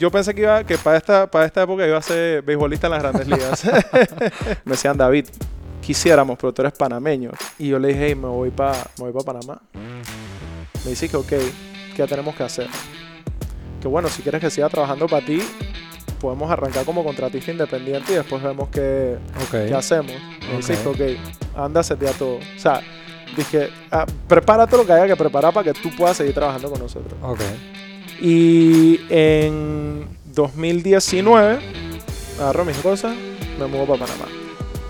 yo pensé que iba que para esta, para esta época iba a ser beisbolista en las grandes ligas. me decían, David, quisiéramos, pero tú eres panameño. Y yo le dije, hey, me voy para voy pa Panamá. Me dice que, ok, ¿qué tenemos que hacer? Que bueno, si quieres que siga trabajando para ti, podemos arrancar como contratista independiente y después vemos qué, qué hacemos. Me dice que, ok, anda, a todo. O sea, dije, ah, prepara todo lo que haya que preparar para que tú puedas seguir trabajando con nosotros. Ok. Y en 2019, agarro mis cosas, me mudo para Panamá.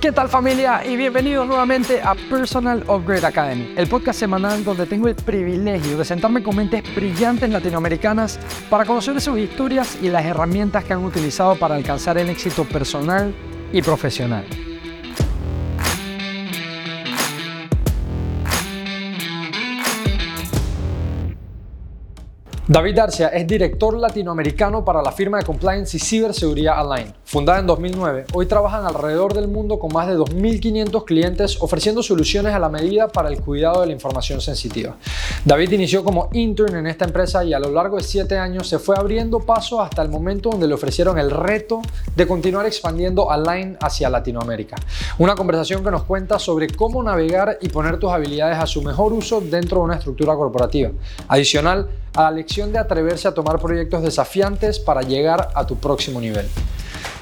¿Qué tal familia? Y bienvenidos nuevamente a Personal Upgrade Academy, el podcast semanal donde tengo el privilegio de sentarme con mentes brillantes latinoamericanas para conocer sus historias y las herramientas que han utilizado para alcanzar el éxito personal y profesional. David Darcia es director latinoamericano para la firma de compliance y ciberseguridad Align. Fundada en 2009, hoy trabajan alrededor del mundo con más de 2.500 clientes ofreciendo soluciones a la medida para el cuidado de la información sensitiva. David inició como intern en esta empresa y a lo largo de 7 años se fue abriendo paso hasta el momento donde le ofrecieron el reto de continuar expandiendo Align hacia Latinoamérica. Una conversación que nos cuenta sobre cómo navegar y poner tus habilidades a su mejor uso dentro de una estructura corporativa. Adicional, a la lección de atreverse a tomar proyectos desafiantes para llegar a tu próximo nivel.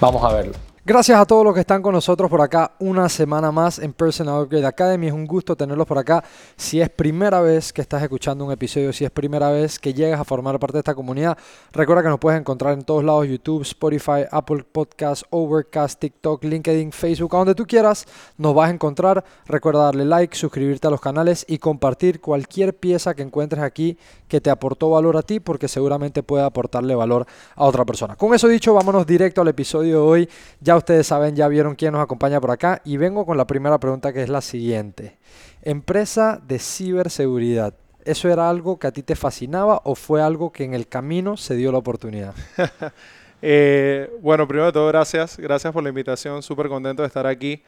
Vamos a verlo. Gracias a todos los que están con nosotros por acá una semana más en Personal Upgrade Academy. Es un gusto tenerlos por acá. Si es primera vez que estás escuchando un episodio, si es primera vez que llegas a formar parte de esta comunidad, recuerda que nos puedes encontrar en todos lados, YouTube, Spotify, Apple Podcasts, Overcast, TikTok, LinkedIn, Facebook, a donde tú quieras, nos vas a encontrar. Recuerda darle like, suscribirte a los canales y compartir cualquier pieza que encuentres aquí que te aportó valor a ti, porque seguramente puede aportarle valor a otra persona. Con eso dicho, vámonos directo al episodio de hoy. Ya ustedes saben, ya vieron quién nos acompaña por acá y vengo con la primera pregunta que es la siguiente. Empresa de ciberseguridad. ¿Eso era algo que a ti te fascinaba o fue algo que en el camino se dio la oportunidad? Eh, bueno, primero de todo, gracias. Gracias por la invitación. Súper contento de estar aquí.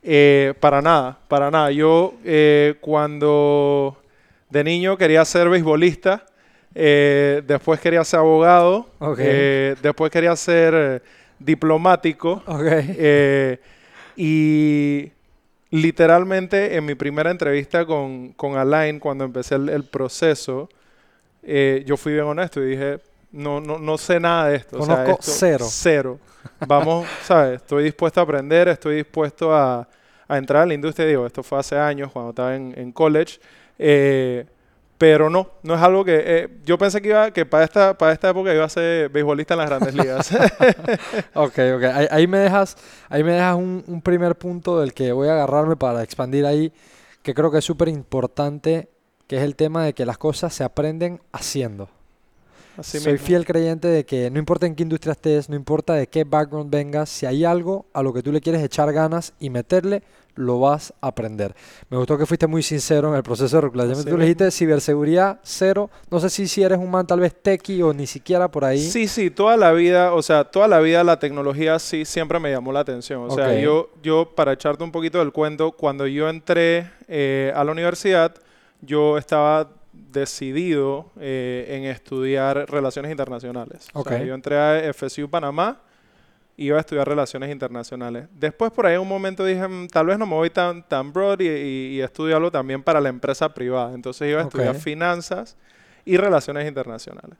Eh, para nada, para nada. Yo eh, cuando de niño quería ser beisbolista, después quería ser abogado, después quería ser diplomático. Eh, y literalmente en mi primera entrevista con, con Alain, cuando empecé el, proceso, eh, yo fui bien honesto y dije, no, no, no sé nada de esto. Conozco cero. Cero. Vamos, ¿sabes? Estoy dispuesto a aprender, estoy dispuesto a, a entrar a la industria. Digo, esto fue hace años, cuando estaba en, en college. Eh, pero no, no es algo que... Eh, yo pensé que iba que para esta, para esta época iba a ser beisbolista en las grandes ligas. ok, ok. Ahí, me dejas, ahí me dejas un, primer punto del que voy a agarrarme para expandir ahí, que creo que es súper importante, que es el tema de que las cosas se aprenden haciendo. Soy fiel creyente de que no importa en qué industria estés, no importa de qué background vengas, si hay algo a lo que tú le quieres echar ganas y meterle, lo vas a aprender. Me gustó que fuiste muy sincero en el proceso de reclutamiento. Tú le dijiste ciberseguridad cero. No sé si, si eres un man tal vez techie o ni siquiera por ahí. Sí, sí, toda la vida, o sea, toda la vida la tecnología sí siempre me llamó la atención. O sea, yo, yo, para echarte un poquito del cuento, cuando yo entré eh, a la universidad, yo estaba decidido eh, en estudiar relaciones internacionales. O sea, yo entré a FSU Panamá iba a estudiar relaciones internacionales. Después por ahí un momento dije, mm, tal vez no me voy tan, tan broad y, y, estudiarlo también para la empresa privada. Entonces iba a estudiar finanzas y relaciones internacionales.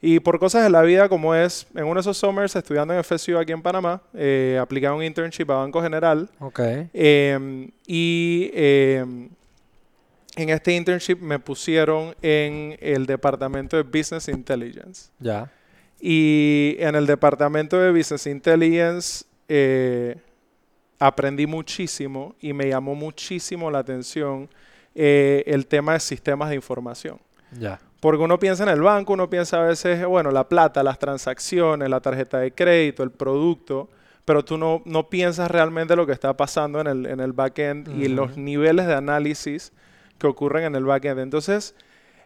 Y por cosas de la vida, como es, en uno de esos summers estudiando en FSU aquí en Panamá, eh, apliqué un internship a Banco General. Okay. Em, y em, en este internship me pusieron en el departamento de Business Intelligence. Ya. Y en el departamento de Business Intelligence eh, aprendí muchísimo y me llamó muchísimo la atención eh, el tema de sistemas de información. Ya. Porque uno piensa en el banco, uno piensa a veces, bueno, la plata, las transacciones, la tarjeta de crédito, el producto, pero tú no, no piensas realmente lo que está pasando en el, en el backend y los niveles de análisis que ocurren en el backend. Entonces,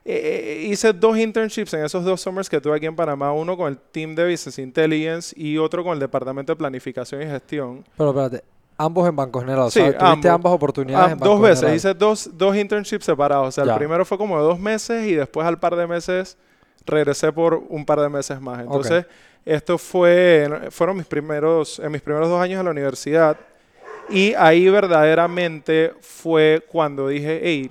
eh, hice dos internships en esos dos summers que tuve aquí en Panamá, uno con el team de Business Intelligence y otro con el departamento de planificación y gestión. Pero espérate, ambos en Banco General, sí, tuviste ambas oportunidades en Banco Dos veces, hice dos, dos internships separados, o sea, el primero fue como de dos meses y después al par de meses regresé por un par de meses más. Entonces, Esto fue, fueron mis primeros, en mis primeros dos años en la universidad. Y ahí verdaderamente fue cuando dije, hey,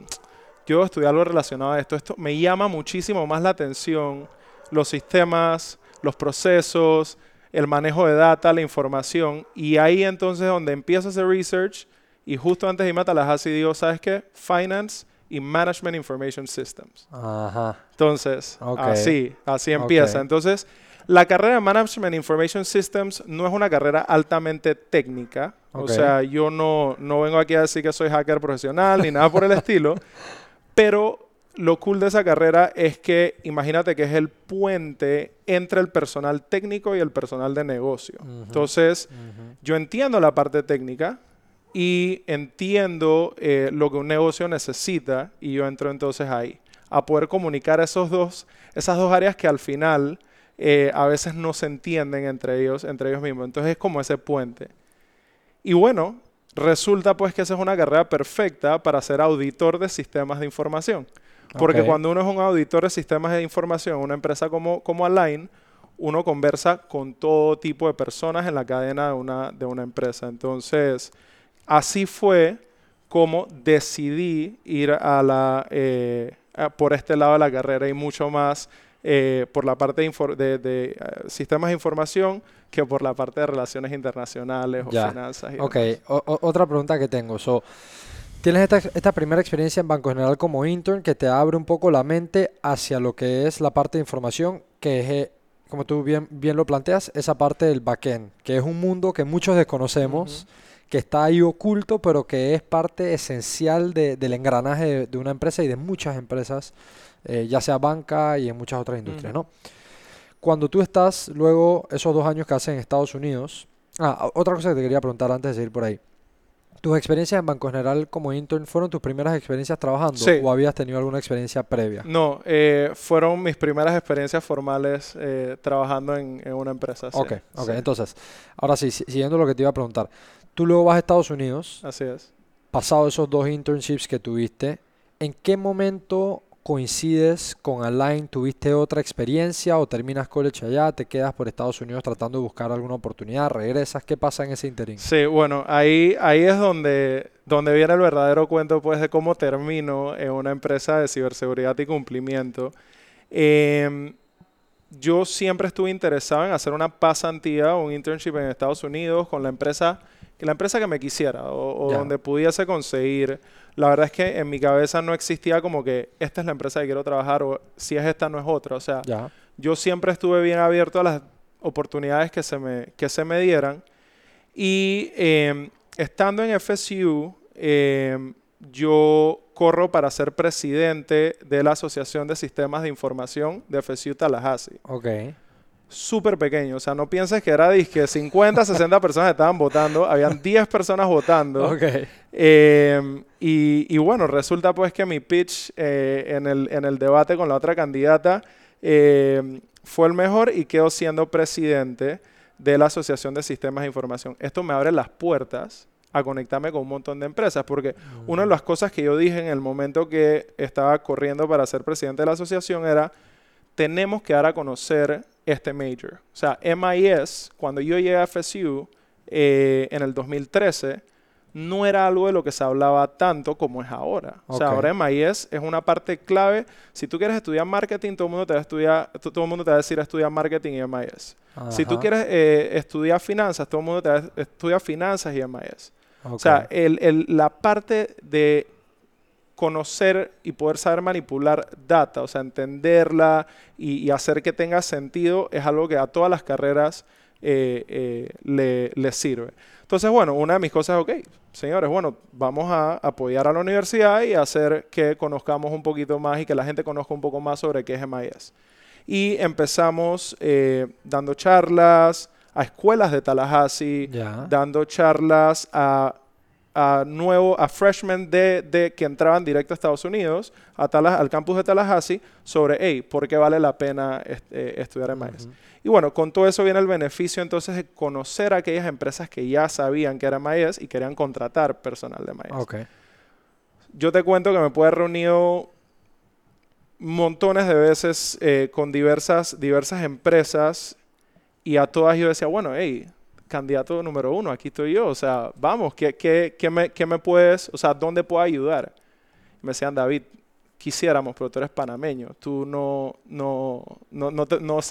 yo estudié algo relacionado a esto. Esto me llama muchísimo más la atención, los sistemas, los procesos, el manejo de data, la información. Y ahí entonces donde empiezo a hacer research y justo antes de irme a Tallahassee digo, ¿sabes qué? Finance y Management Information Systems. Ajá. Entonces, así, así empieza. Entonces, la carrera de Management Information Systems no es una carrera altamente técnica. O sea, yo no, no vengo aquí a decir que soy hacker profesional ni nada por el estilo. Pero lo cool de esa carrera es que imagínate que es el puente entre el personal técnico y el personal de negocio. Entonces, yo entiendo la parte técnica y entiendo eh, lo que un negocio necesita y yo entro entonces ahí a poder comunicar esos dos, esas dos áreas que al final eh, a veces no se entienden entre ellos, entre ellos mismos. Entonces es como ese puente. Y bueno, resulta pues que esa es una carrera perfecta para ser auditor de sistemas de información. Porque cuando uno es un auditor de sistemas de información, una empresa como, como Align, uno conversa con todo tipo de personas en la cadena de una, de una empresa. Entonces, así fue como decidí ir a la, eh, por este lado de la carrera y mucho más eh, por la parte de, de, eh, sistemas de información que por la parte de relaciones internacionales o finanzas. Y ok, otra pregunta que tengo. So, Tienes esta, primera experiencia en Banco General como intern que te abre un poco la mente hacia lo que es la parte de información, que es, eh, como tú bien, bien lo planteas, esa parte del backend, que es un mundo que muchos desconocemos, que está ahí oculto, pero que es parte esencial del engranaje de, una empresa y de muchas empresas, eh, ya sea banca y en muchas otras industrias, ¿no? Cuando tú estás luego, esos dos años que haces en Estados Unidos, ah, otra cosa que te quería preguntar antes de seguir por ahí. ¿Tus experiencias en Banco General como intern fueron tus primeras experiencias trabajando o habías tenido alguna experiencia previa? No, eh, fueron mis primeras experiencias formales eh, trabajando en, una empresa. Ok, ok. Entonces, ahora sí, siguiendo lo que te iba a preguntar. Tú luego vas a Estados Unidos. Así es. Pasado esos dos internships que tuviste, ¿en qué momento coincides con Align? ¿Tuviste otra experiencia o terminas college allá? ¿Te quedas por Estados Unidos tratando de buscar alguna oportunidad? ¿Regresas? ¿Qué pasa en ese interín? Sí, bueno, ahí, ahí es donde, donde viene el verdadero cuento pues, de cómo termino en una empresa de ciberseguridad y cumplimiento. Em, yo siempre estuve interesado en hacer una pasantía o un internship en Estados Unidos con la empresa la empresa que me quisiera o, donde pudiese conseguir la verdad es que en mi cabeza no existía como que esta es la empresa que quiero trabajar o si es esta no es otra. O sea, yo siempre estuve bien abierto a las oportunidades que se me, que se me dieran. Y em, estando en FSU, em, yo corro para ser presidente de la Asociación de Sistemas de Información de FSU Tallahassee. Okay súper pequeño. O sea, no pienses que era que 50, 60 personas estaban votando. Habían 10 personas votando. Eh, y, bueno, resulta pues que mi pitch eh, en, el, en, el, debate con la otra candidata eh, fue el mejor y quedó siendo presidente de la Asociación de Sistemas de Información. Esto me abre las puertas a conectarme con un montón de empresas, porque una de las cosas que yo dije en el momento que estaba corriendo para ser presidente de la asociación era, tenemos que dar a conocer este major. O sea, MIS, cuando yo llegué a FSU eh, en el 2013, no era algo de lo que se hablaba tanto como es ahora. O sea, ahora MIS es una parte clave. Si tú quieres estudiar marketing, todo el mundo te va a, estudiar, todo el mundo te va a decir estudiar marketing y MIS. Si tú quieres eh, estudiar finanzas, todo el mundo te va a estudiar finanzas y MIS. O sea, la parte de conocer y poder saber manipular data, o sea, entenderla y, hacer que tenga sentido, es algo que a todas las carreras eh, eh, le, sirve. Entonces, bueno, una de mis cosas es, ok, señores, bueno, vamos a apoyar a la universidad y hacer que conozcamos un poquito más y que la gente conozca un poco más sobre qué es MIS. Y empezamos eh, dando charlas a escuelas de Tallahassee, dando charlas a a nuevo, a freshmen de, que entraban directo a Estados Unidos, a al campus de Tallahassee, sobre, hey, ¿por qué vale la pena eh, estudiar en MIS? Y bueno, con todo eso viene el beneficio entonces de conocer a aquellas empresas que ya sabían que era MIS y querían contratar personal de MIS. Yo te cuento que me pude reunido montones de veces eh, con diversas, diversas empresas y a todas yo decía, bueno, hey, candidato número uno, aquí estoy yo, o sea, vamos, ¿qué, qué, qué, me, qué me puedes, o sea, dónde puedo ayudar? me decían, David, quisiéramos, pero tú eres panameño, tú no, no, no, no,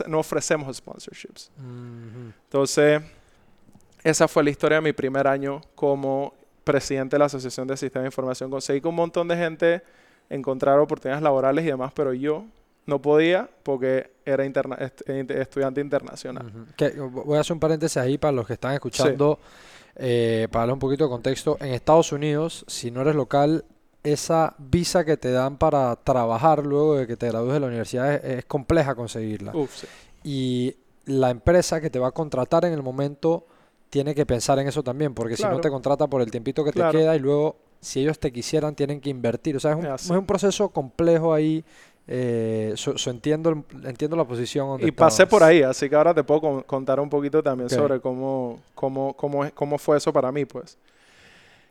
no, ofrecemos sponsorships. Entonces, esa fue la historia de mi primer año como presidente de la Asociación de Sistemas de Información. Conseguí con un montón de gente encontrar oportunidades laborales y demás, pero yo no podía porque era estudiante internacional. voy a hacer un paréntesis ahí para los que están escuchando, eh, para darle un poquito de contexto. En Estados Unidos, si no eres local, esa visa que te dan para trabajar luego de que te gradúes de la universidad es, compleja conseguirla. Y la empresa que te va a contratar en el momento tiene que pensar en eso también, porque si no te contrata por el tiempito que te queda y luego si ellos te quisieran tienen que invertir. O sea, es un, proceso complejo ahí. Eh, entiendo, entiendo la posición. y pasé por ahí, así que ahora te puedo contar un poquito también sobre cómo, cómo, cómo, cómo fue eso para mí, pues.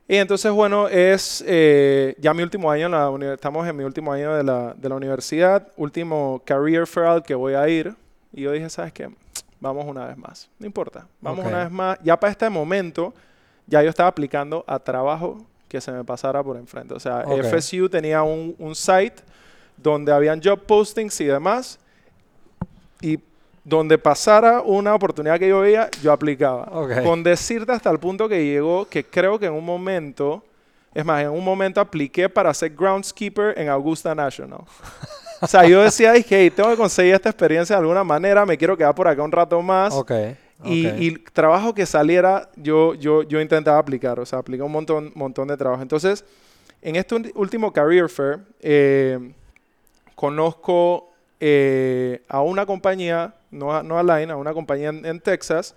Y entonces, bueno, es eh, ya mi último año, en la estamos en mi último año de la, de la universidad, último career fair al que voy a ir. Y yo dije, ¿sabes qué? Vamos una vez más. No importa, vamos una vez más. Ya para este momento, ya yo estaba aplicando a trabajo que se me pasara por enfrente. O sea, FSU tenía un, un site donde habían job postings y demás. Y donde pasara una oportunidad que yo veía, yo aplicaba. Con decirte hasta el punto que llegó, que creo que en un momento, es más, en un momento apliqué para ser groundskeeper en Augusta National. o sea, yo decía, hey, tengo que conseguir esta experiencia de alguna manera, me quiero quedar por acá un rato más. Y, trabajo que saliera, yo, yo, yo intentaba aplicar, o sea, apliqué un montón, montón de trabajo. Entonces, en este último Career Fair, eh, conozco eh, a una compañía no a, no a Line, a una compañía en, Texas,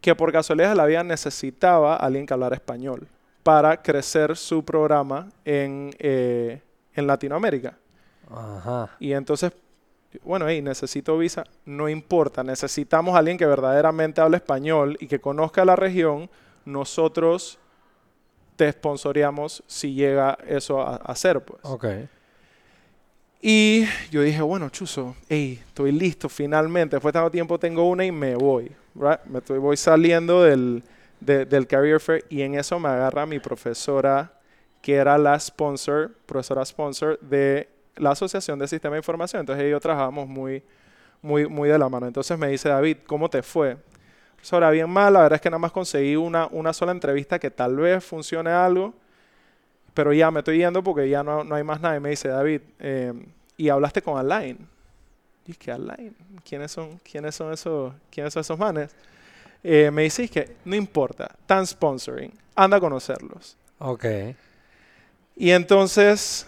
que por casualidad la vida necesitaba a alguien que hablara español para crecer su programa en, eh, en Latinoamérica. Ajá. Y entonces, bueno, hey, necesito visa, no importa, necesitamos a alguien que verdaderamente hable español y que conozca la región, nosotros te sponsoreamos si llega eso a, a ser, pues. Okay. Y yo dije, bueno, Chuzo, hey, estoy listo finalmente. Después de tanto tiempo tengo una y me voy. Me estoy, voy saliendo del, del Career Fair y en eso me agarra mi profesora, que era la sponsor, profesora sponsor de la Asociación de Sistema de Información. Entonces ellos trabajábamos muy, muy, muy de la mano. Entonces me dice, David, ¿cómo te fue? Profesora, bien mal. La verdad es que nada más conseguí una, una sola entrevista que tal vez funcione algo pero ya me estoy yendo porque ya no, no hay más nada. Y me dice, David, eh, ¿y hablaste con Align? Y que Align, ¿quiénes son, quiénes son, esos, quiénes son esos manes? Eh, me dice, que no importa, tan sponsoring, anda a conocerlos. Ok. Y entonces,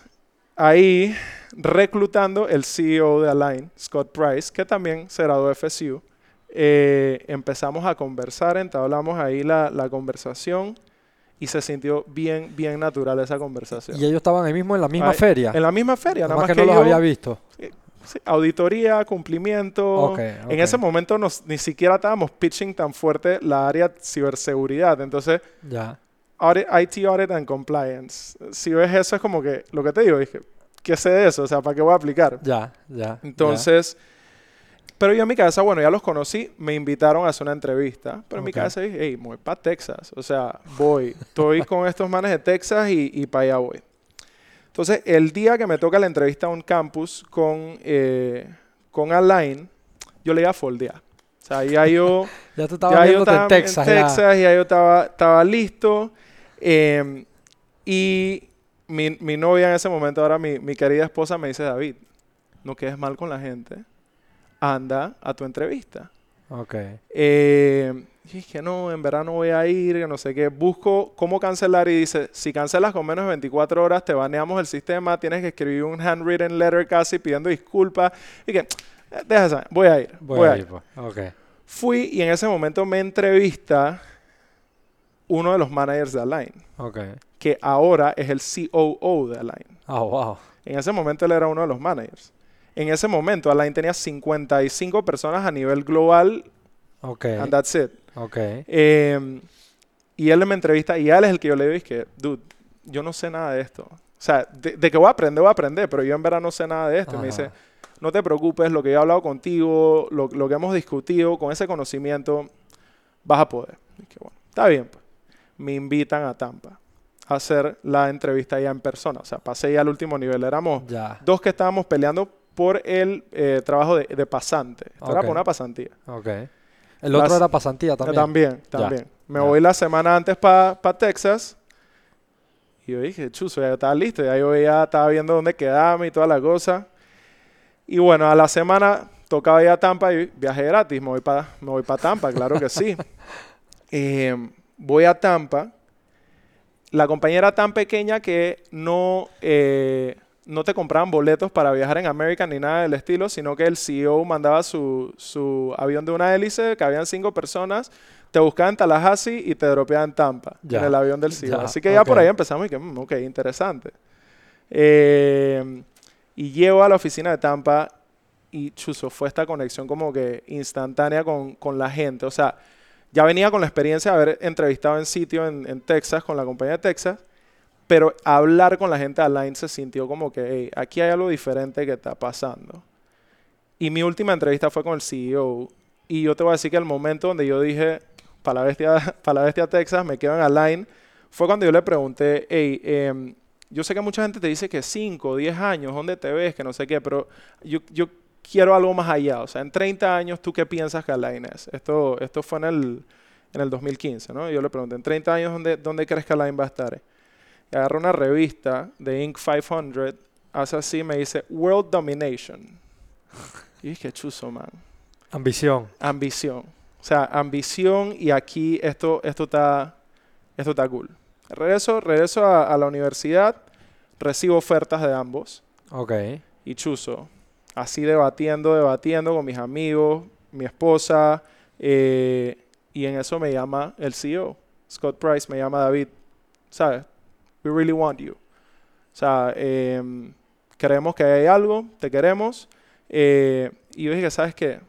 ahí, reclutando el CEO de Align, Scott Price, que también será de FSU, eh, empezamos a conversar, entablamos ahí la, la conversación y se sintió bien, bien natural esa conversación. ¿Y ellos estaban ahí mismo en la misma feria? En la misma feria, nada más, que, no los había visto. auditoría, cumplimiento. En ese momento nos, ni siquiera estábamos pitching tan fuerte la área ciberseguridad. Entonces, ya. IT Audit and Compliance. Si ves eso, es como que lo que te digo, dije, ¿qué sé de eso? O sea, ¿para qué voy a aplicar? Ya, ya. Entonces, pero yo en mi cabeza, bueno, ya los conocí, me invitaron a hacer una entrevista. Pero en mi cabeza dije, hey, voy para Texas. O sea, voy. Estoy con estos manes de Texas y, y para allá voy. Entonces, el día que me toca la entrevista a un campus con, eh, con Align, yo le iba a foldear. O sea, ya yo... ya tú estabas ya yo estaba en Texas. En Texas, ya. yo estaba, estaba listo. Em, y mi, mi, novia en ese momento, ahora mi, mi querida esposa, me dice, David, no quedes mal con la gente anda a tu entrevista. Ok. Eh, y dije, no, en verano voy a ir, no sé qué. Busco cómo cancelar y dice, si cancelas con menos de 24 horas, te baneamos el sistema, tienes que escribir un handwritten letter casi pidiendo disculpas. Y que, eh, deja voy a ir. Voy, a ir. Pues. Okay. Fui y en ese momento me entrevista uno de los managers de Align. Okay. Que ahora es el COO de Align. Oh, wow. En ese momento él era uno de los managers. En ese momento, Align tenía 55 personas a nivel global. Ok. And that's it. Ok. Em, y él me entrevista y él es el que yo le digo, es que, dude, yo no sé nada de esto. O sea, de, que voy a aprender, voy a aprender, pero yo en verdad no sé nada de esto. Y me dice, no te preocupes, lo que he hablado contigo, lo, lo que hemos discutido, con ese conocimiento, vas a poder. Y que, bueno, está bien, pues. Me invitan a Tampa a hacer la entrevista ya en persona. O sea, pasé ya al último nivel. Éramos dos que estábamos peleando por el eh, trabajo de, pasante. Esto era por una pasantía. Ok. El otro era pasantía también. También, también. Me voy la semana antes para Texas. Y yo dije, chuzo, ya estaba listo. Ya yo ya estaba viendo dónde quedarme y toda la cosa. Y bueno, a la semana tocaba ir a Tampa y viaje gratis. Me voy para voy Tampa, claro que sí. Eh, voy a Tampa. La compañía era tan pequeña que no, eh, no te compraban boletos para viajar en American ni nada del estilo, sino que el CEO mandaba su, su avión de una hélice, que habían cinco personas, te buscaban en Tallahassee y te dropeaban en Tampa, en el avión del CEO. Así que ya por ahí empezamos y que, mm, ok, interesante. Eh, y llego a la oficina de Tampa y chuzo, fue esta conexión como que instantánea con, con la gente. O sea, ya venía con la experiencia de haber entrevistado en sitio en, Texas con la compañía de Texas, pero hablar con la gente Align se sintió como que aquí hay algo diferente que está pasando. Y mi última entrevista fue con el CEO. Y yo te voy a decir que el momento donde yo dije, para la bestia, para la bestia Texas, me quedo en Align, fue cuando yo le pregunté, hey, em, yo sé que mucha gente te dice que 5 o 10 años, ¿dónde te ves? Que no sé qué, pero yo, yo quiero algo más allá. O sea, en 30 años, ¿tú qué piensas que Alain es? Esto, esto fue en el, en el 2015, ¿no? yo le pregunté, ¿en 30 años dónde, dónde crees que Alain va a estar? Agarra una revista de Inc. 500, hace así, me dice, World Domination. Y dije, chuzo, man. Ambición. Ambición. O sea, ambición y aquí esto, esto, está, esto está cool. Regreso, regreso a, a la universidad, recibo ofertas de ambos. Ok. Y chuzo, así debatiendo, debatiendo con mis amigos, mi esposa, eh, y en eso me llama el CEO, Scott Price, me llama David, ¿sabes? We really want you. O sea, em, creemos que hay algo, te queremos. Eh, y yo dije, ¿sabes qué?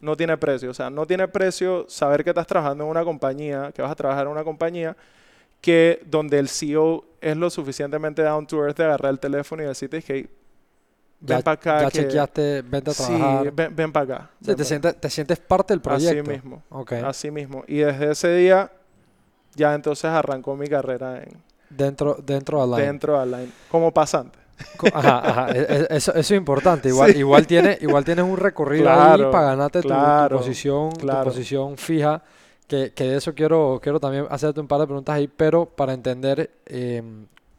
No tiene precio. O sea, no tiene precio saber que estás trabajando en una compañía, que vas a trabajar en una compañía que donde el CEO es lo suficientemente down to earth de agarrar el teléfono y decirte que ven para acá. Ya chequeaste, vente a trabajar. Sí, ven, para acá. te, sientes, te sientes parte del proyecto. Así mismo. Así mismo. Y desde ese día, ya entonces arrancó mi carrera en... Dentro, dentro de Align. Dentro de Align. Como pasante. Ajá, ajá. E, e, eso, eso, es importante. Igual, igual, tiene, igual tienes un recorrido ahí para ganarte tu, posición, tu posición fija. Que, que, de eso quiero, quiero también hacerte un par de preguntas ahí, pero para entender, eh,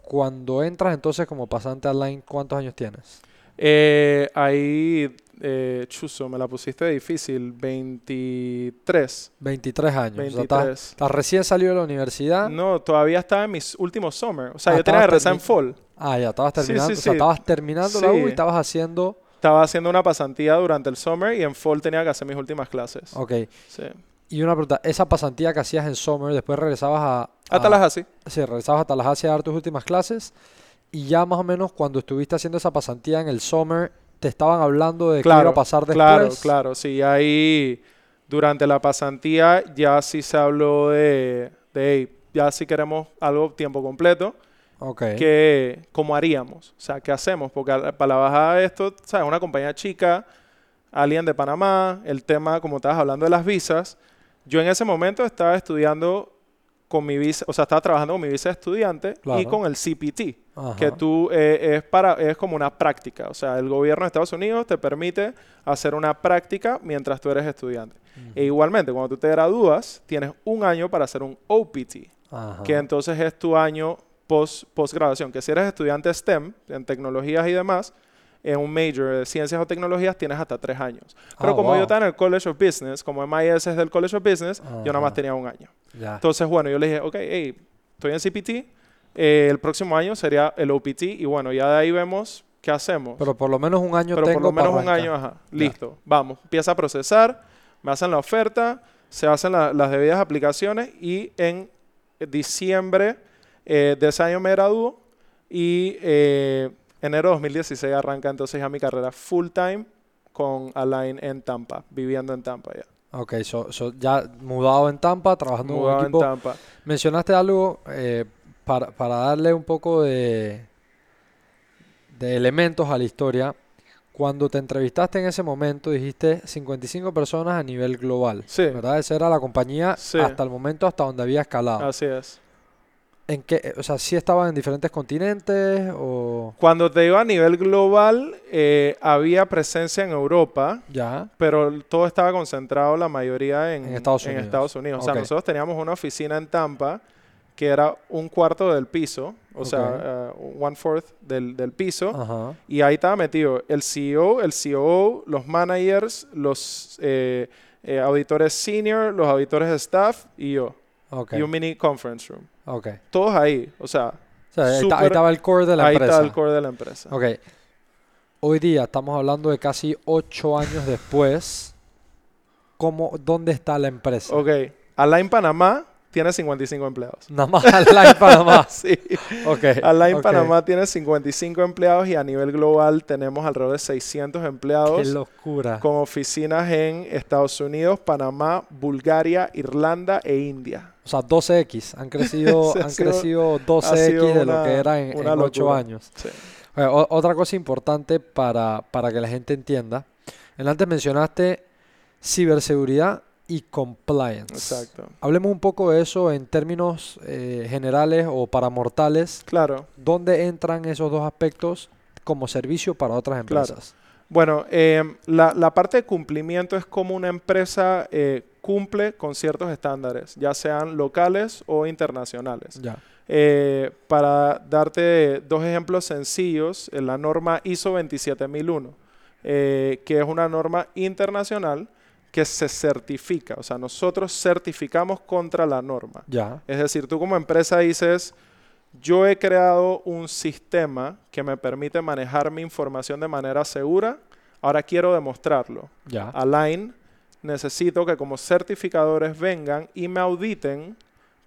cuando entras entonces como pasante online, ¿cuántos años tienes? Eh, ahí, eh, Chuzo, me la pusiste difícil. 23. 23 años. 23. estás, recién salido de la universidad? No, todavía estaba en mis últimos summer. O sea, ah, yo tenía que rezar en fall. Ah, ya, estabas terminando. o sea, estabas terminando la U y estabas haciendo... Estaba haciendo una pasantía durante el summer y en fall tenía que hacer mis últimas clases. Ok. Sí. Y una pregunta, esa pasantía que hacías en summer, después regresabas a... A, a Tallahassee. Sí, regresabas a Tallahassee a dar tus últimas clases y ya más o menos cuando estuviste haciendo esa pasantía en el summer, te estaban hablando de qué iba a pasar después. Claro, claro, sí, ahí durante la pasantía ya sí se habló de, de ya si queremos algo tiempo completo, okay. que cómo haríamos, o sea, qué hacemos, porque para la bajada de esto, sabes, una compañía chica, alguien de Panamá, el tema, como estabas hablando de las visas, yo en ese momento estaba estudiando con mi visa, o sea, estaba trabajando con mi visa de estudiante y con el CPT, que tú eh, es para es como una práctica, o sea, el gobierno de Estados Unidos te permite hacer una práctica mientras tú eres estudiante. E igualmente, cuando tú te gradúas, tienes un año para hacer un OPT, que entonces es tu año post postgraduación, que si eres estudiante STEM en tecnologías y demás, en un major de ciencias o tecnologías tienes hasta tres años. Pero ah, como yo estaba en el College of Business, como MIS es del College of Business, yo nada más tenía un año. Entonces, bueno, yo le dije, ok, hey, estoy en CPT, eh, el próximo año sería el OPT y bueno, ya de ahí vemos qué hacemos. Pero por lo menos un año Pero por lo menos un año, ajá. Listo, vamos. Empieza a procesar, me hacen la oferta, se hacen las debidas aplicaciones y en diciembre eh, de ese año me gradúo y eh, enero de 2016 arranca entonces ya mi carrera full time con Align en Tampa, viviendo en Tampa ya. Ok, ya mudado en Tampa, trabajando en un equipo. En Tampa. Mencionaste algo eh, para, para, darle un poco de, de elementos a la historia. Cuando te entrevistaste en ese momento, dijiste 55 personas a nivel global. Sí. ¿Verdad? Esa era la compañía Sí. hasta el momento hasta donde había escalado. Así es. ¿En qué? O sea, ¿sí estaban en diferentes continentes o...? Cuando te digo a nivel global, eh, había presencia en Europa, Ya. pero todo estaba concentrado, la mayoría en, En Estados Unidos. Estados Unidos. O sea, nosotros teníamos una oficina en Tampa que era un cuarto del piso, o sea, uh, one fourth del, del piso. Ajá. Y ahí estaba metido el CEO, el COO, los managers, los eh, eh, auditores senior, los auditores de staff y yo. Ok. Y un mini conference room. Ok. Todos ahí. O sea, O sea, ahí, ahí estaba el core de la ahí empresa. está el core de la empresa. Ok. Hoy día estamos hablando de casi ocho años después. ¿Cómo, ¿Dónde está la empresa? Ok. Align Panamá tiene 55 empleados. Nada más Align Panamá. Sí. Ok. Align ok. Panamá tiene 55 empleados y a nivel global tenemos alrededor de 600 Qué empleados locura. con oficinas en Estados Unidos, Panamá, Bulgaria, Irlanda e India. O sea, 12x. Han crecido, han sido- crecido 12x ha sido de lo que era en, en ocho locura. años. Sí. Otra cosa importante para, para que la gente entienda. En antes mencionaste ciberseguridad y compliance. Exacto. Hablemos un poco de eso en términos eh, generales o para mortales. Claro. ¿Dónde entran esos dos aspectos como servicio para otras Claro. empresas? Bueno, eh, la, la parte de cumplimiento es como una empresa eh, cumple con ciertos estándares, ya sean locales o internacionales. Ya. Eh, para darte dos ejemplos sencillos, la norma ISO 27001, eh, que es una norma internacional que se certifica, o sea, nosotros certificamos contra la norma. Ya. Es decir, tú como empresa dices, yo he creado un sistema que me permite manejar mi información de manera segura, ahora quiero demostrarlo. Ya. Align, necesito que como certificadores vengan y me auditen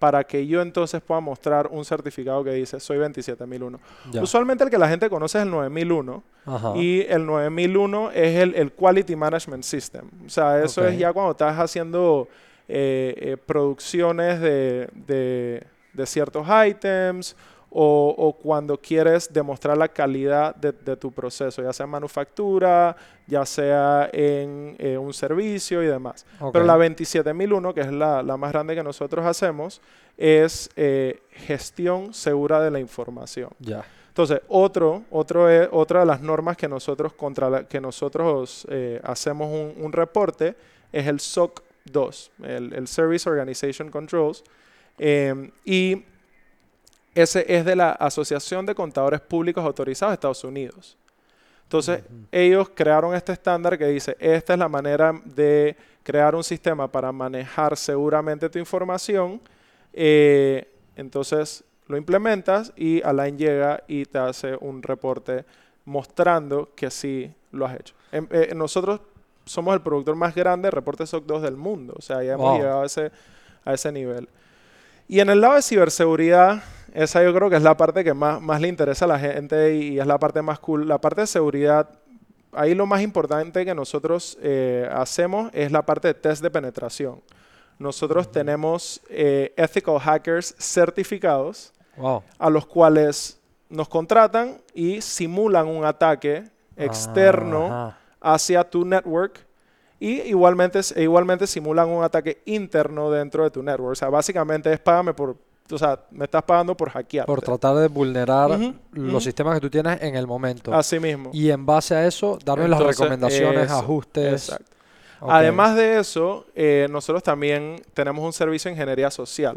para que yo entonces pueda mostrar un certificado que dice soy 27001. ya. Usualmente el que la gente conoce es el 9001 Ajá. y el 9001 es el, el Quality Management System. O sea, eso es ya cuando estás haciendo eh, eh, producciones de, de- de ciertos items o, o cuando quieres demostrar la calidad de, de tu proceso, ya sea en manufactura, ya sea en eh, un servicio y demás. Pero la 27001, que es la, la más grande que nosotros hacemos, es eh, gestión segura de la información. Ya. Entonces, otro, otro es- otra de las normas que nosotros, contra la- que nosotros eh, hacemos un, un reporte es el SOC 2, el, el Service Organization Controls. eh, y ese es de la Asociación de Contadores Públicos Autorizados de Estados Unidos. Entonces, ellos crearon este estándar que dice, esta es la manera de crear un sistema para manejar seguramente tu información. eh, entonces, lo implementas y Align llega y te hace un reporte mostrando que sí lo has hecho. Em- eh, nosotros somos el productor más grande de reportes SOC 2 del mundo. O sea, ya hemos Wow. llegado a ese, a ese nivel. Y en el lado de ciberseguridad, esa yo creo que es la parte que más, más le interesa a la gente y, y es la parte más cool. La parte de seguridad, ahí lo más importante que nosotros eh, hacemos es la parte de test de penetración. Nosotros tenemos eh, ethical hackers certificados Wow. a los cuales nos contratan y simulan un ataque externo Ajá. hacia tu network y igualmente, igualmente simulan un ataque interno dentro de tu network. O sea, básicamente es págame por, o sea, me estás pagando por hackear. Por tratar de vulnerar los sistemas que tú tienes en el momento. Así mismo. Y en base a eso, darme las recomendaciones, eso, ajustes. Exacto. Además de eso, eh, nosotros también tenemos un servicio de ingeniería social.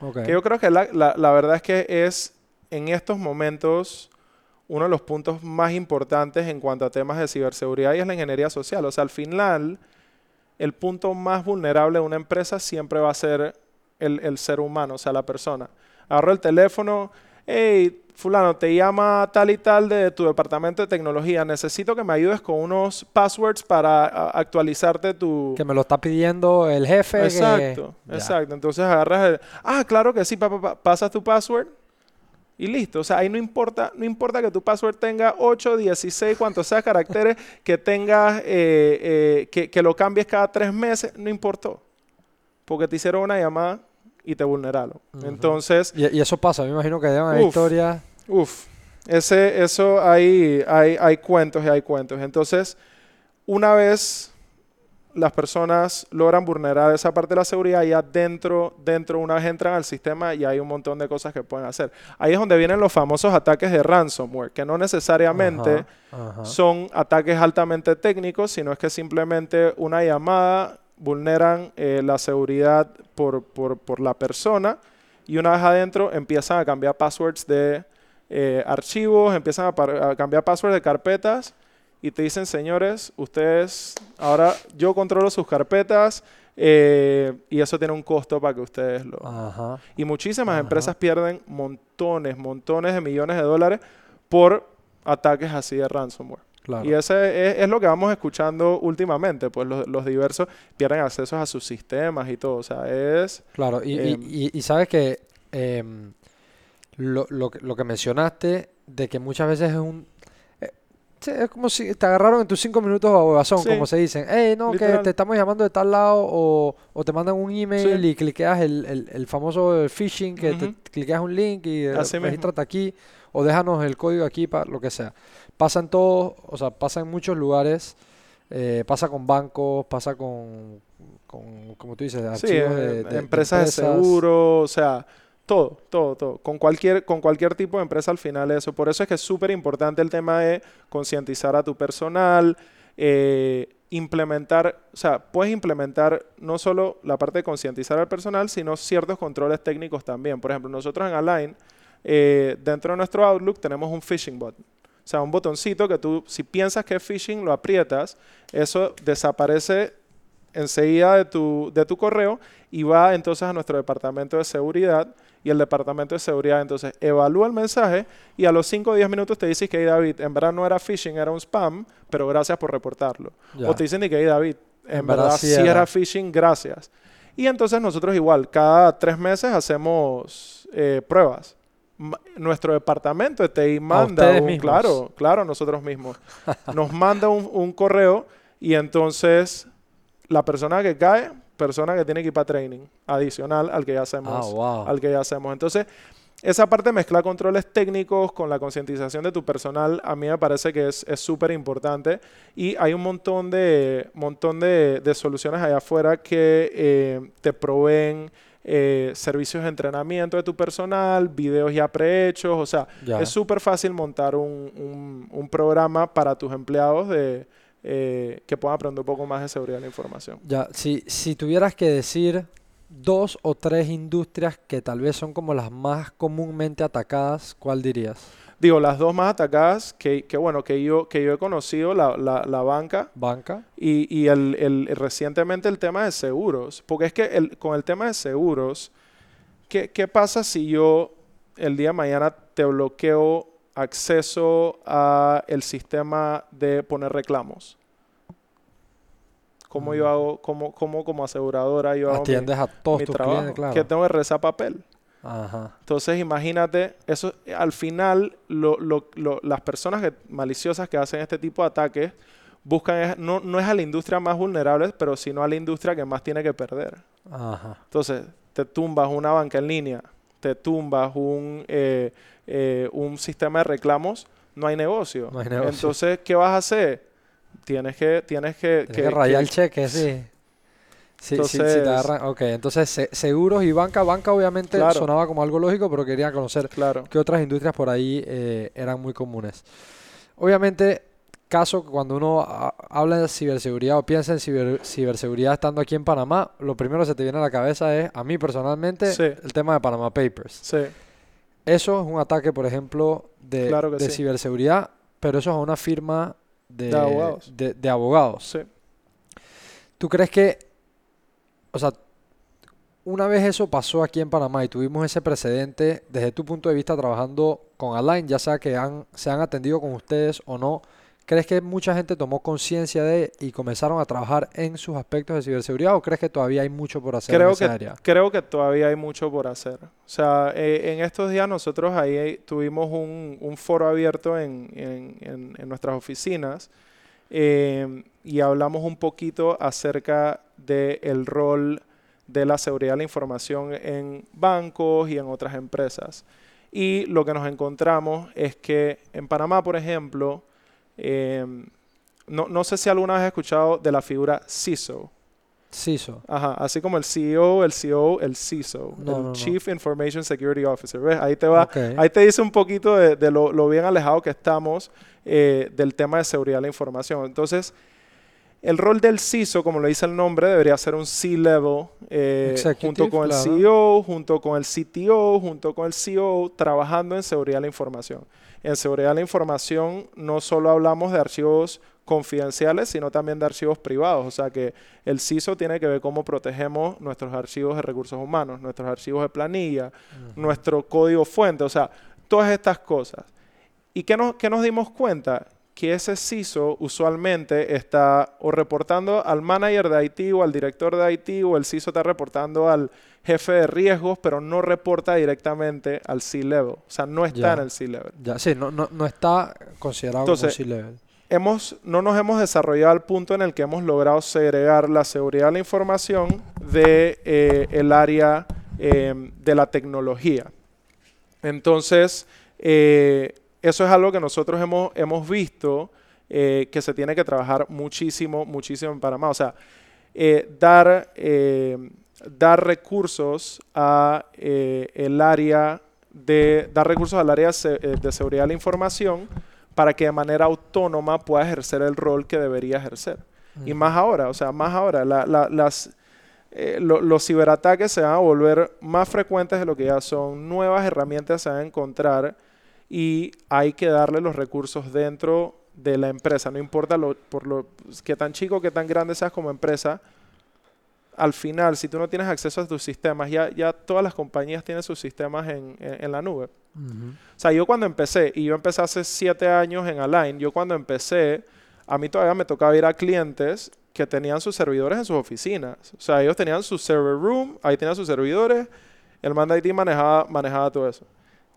ok. Que yo creo que la, la- la verdad es que es en estos momentos uno de los puntos más importantes en cuanto a temas de ciberseguridad y es la ingeniería social. O sea, al final, el punto más vulnerable de una empresa siempre va a ser el, el ser humano, o sea, la persona. Agarro el teléfono, hey, fulano, te llama tal y tal de tu departamento de tecnología, necesito que me ayudes con unos passwords para actualizarte tu... Que me lo está pidiendo el jefe. Exacto, exacto. Entonces agarras el, ah, claro que sí, pa, pa, pa, pasas tu password y listo. O sea, ahí no importa, no importa que tu password tenga 8, 16, cuantos sea caracteres, que tengas, eh, eh, que, que lo cambies cada tres meses, no importó. Porque te hicieron una llamada y te vulneraron. Ujú. Entonces, Y, y eso pasa, me imagino que Uf. historias. uff, ese, eso hay, hay, hay cuentos y hay cuentos. Entonces, una vez las personas logran vulnerar esa parte de la seguridad, ya dentro, dentro, una vez entran al sistema y hay un montón de cosas que pueden hacer. Ahí es donde vienen los famosos ataques de ransomware, que no necesariamente son ataques altamente técnicos, sino es que simplemente una llamada vulneran eh, la seguridad por, por, la persona y una vez adentro empiezan a cambiar passwords de eh, archivos, empiezan a, a cambiar passwords de carpetas y te dicen, señores, ustedes, ahora yo controlo sus carpetas eh, y eso tiene un costo para que ustedes lo... Y muchísimas empresas pierden montones, montones de millones de dólares por ataques así de ransomware. Y ese es, lo que vamos escuchando últimamente, pues los, diversos pierden acceso a sus sistemas y todo, o sea, es... Claro, y, y, em, sabes que em, lo, lo, lo, que mencionaste de que muchas veces es un es como si te agarraron en tus cinco minutos a huevazón, como se dicen. Hey, no, que te estamos llamando de tal lado, o, te mandan un email y cliqueas el, el, famoso phishing, que te cliqueas un link y regístrate aquí, o déjanos el código aquí, para lo que sea. Pasa en todos, o sea, pasa en muchos lugares, eh, pasa con bancos, pasa con, con como tú dices, archivos de, de, empresas de seguro, o sea todo, todo, todo. Con cualquier, con cualquier tipo de empresa al final eso. Por eso es que es súper importante el tema de concientizar a tu personal, eh, implementar, o sea, puedes implementar no solo la parte de concientizar al personal, sino ciertos controles técnicos también. Por ejemplo, nosotros en Align, eh, dentro de nuestro Outlook tenemos un phishing bot. O sea, un botoncito que tú, si piensas que es phishing, lo aprietas, eso desaparece enseguida de tu, de tu correo y va entonces a nuestro departamento de seguridad y el departamento de seguridad entonces evalúa el mensaje y a los 5 o 10 minutos te dice que hey, David, en verdad no era phishing, era un spam, pero gracias por reportarlo. O te dicen que hey, David, en, verdad, sí era. phishing, gracias. Y entonces nosotros igual, cada tres meses hacemos eh, pruebas. Nuestro departamento de TI manda un, claro, claro, nosotros mismos. nos manda un, un correo y entonces la persona que cae persona que tiene que ir para training adicional al que ya hacemos. Ah, al que ya hacemos. Entonces, esa parte mezcla controles técnicos con la concientización de tu personal, a mí me parece que es súper importante. Y hay un montón de, montón de, soluciones allá afuera que eh, te proveen eh, servicios de entrenamiento de tu personal, videos ya prehechos. O sea, es súper fácil montar un, un programa para tus empleados de eh, que puedan aprender un poco más de seguridad de la información. Ya, si, si tuvieras que decir dos o tres industrias que tal vez son como las más comúnmente atacadas, ¿cuál dirías? Digo, las dos más atacadas que, que bueno, que yo, que yo he conocido, la, la, banca. Banca. Y, y el, el, recientemente el tema de seguros. Porque es que el, con el tema de seguros, ¿qué, ¿qué pasa si yo el día de mañana te bloqueo acceso a el sistema de poner reclamos. ¿Cómo yo mm. hago, cómo, cómo como aseguradora yo Atiendes a todos tus trabajo? claro. Que tengo que rezar papel. Ajá. Entonces imagínate, eso al final lo, lo, las personas que, maliciosas que hacen este tipo de ataques buscan, no, no es a la industria más vulnerable, pero sino a la industria que más tiene que perder. Ajá. Entonces, te tumbas una banca en línea, te tumbas un, eh, eh, un sistema de reclamos, no hay negocio. Entonces, ¿qué vas a hacer? Tienes que... Tienes que, que, rayar el cheque, sí. Sí, entonces, te agarran, ok, entonces seguros y banca, banca obviamente sonaba como algo lógico, pero quería conocer claro. qué otras industrias por ahí eh, eran muy comunes. Obviamente, caso cuando uno habla de ciberseguridad o piensa en ciberseguridad estando aquí en Panamá, lo primero que se te viene a la cabeza es, a mí personalmente, el tema de Panama Papers. Sí. Eso es un ataque, por ejemplo, de, de ciberseguridad, pero eso es a una firma de, abogados. De, abogados. Sí. ¿Tú crees que, o sea, una vez eso pasó aquí en Panamá y tuvimos ese precedente, desde tu punto de vista trabajando con Align, ya sea que han, se han atendido con ustedes o no, ¿Crees que mucha gente tomó conciencia de y comenzaron a trabajar en sus aspectos de ciberseguridad o crees que todavía hay mucho por hacer creo en esa que, área? Creo que todavía hay mucho por hacer. O sea, eh, en estos días nosotros ahí tuvimos un, foro abierto en, nuestras oficinas eh, y hablamos un poquito acerca del rol de la seguridad de la información en bancos y en otras empresas. Y lo que nos encontramos es que en Panamá, por ejemplo, em, no, no, sé si alguna vez has escuchado de la figura CISO. CISO. Ajá, así como el CEO, el CEO, el CISO, el Chief Information Security Officer. ¿Ves? Ahí te va, ahí te dice un poquito de, lo, bien alejado que estamos eh, del tema de seguridad de la información. Entonces, el rol del CISO, como lo dice el nombre, debería ser un C-level, eh, junto con el CEO, junto con el CTO, junto con el CEO, trabajando en seguridad de la información. En seguridad de la información no solo hablamos de archivos confidenciales, sino también de archivos privados. O sea que el CISO tiene que ver cómo protegemos nuestros archivos de recursos humanos, nuestros archivos de planilla, nuestro código fuente, o sea, todas estas cosas. ¿Y qué nos, qué nos dimos cuenta? que ese CISO usualmente está o reportando al manager de IT o al director de IT o el CISO está reportando al jefe de riesgos, pero no reporta directamente al C-level. O sea, no está en el C-level. Ya, sí, no, no, no está considerado como C-level. No nos hemos desarrollado al punto en el que hemos logrado segregar la seguridad de la información de eh, el área eh, de la tecnología. Entonces, eh, eso es algo que nosotros hemos, hemos visto eh, que se tiene que trabajar muchísimo, muchísimo en Panamá. O sea, dar, dar recursos a el área de dar recursos al área de seguridad de la información para que de manera autónoma pueda ejercer el rol que debería ejercer. Y más ahora, o sea, más ahora, las, los ciberataques se van a volver más frecuentes de lo que ya son, nuevas herramientas se van a encontrar y hay que darle los recursos dentro de la empresa. No importa lo, por lo que tan chico, que tan grande seas como empresa, al final, si tú no tienes acceso a tus sistemas, ya, ya todas las compañías tienen sus sistemas en, en, la nube. O sea, yo cuando empecé, y yo empecé hace siete años en Align, yo cuando empecé, a mí todavía me tocaba ir a clientes que tenían sus servidores en sus oficinas. O sea, ellos tenían su server room, ahí tenían sus servidores, el Manda IT manejaba, manejaba todo eso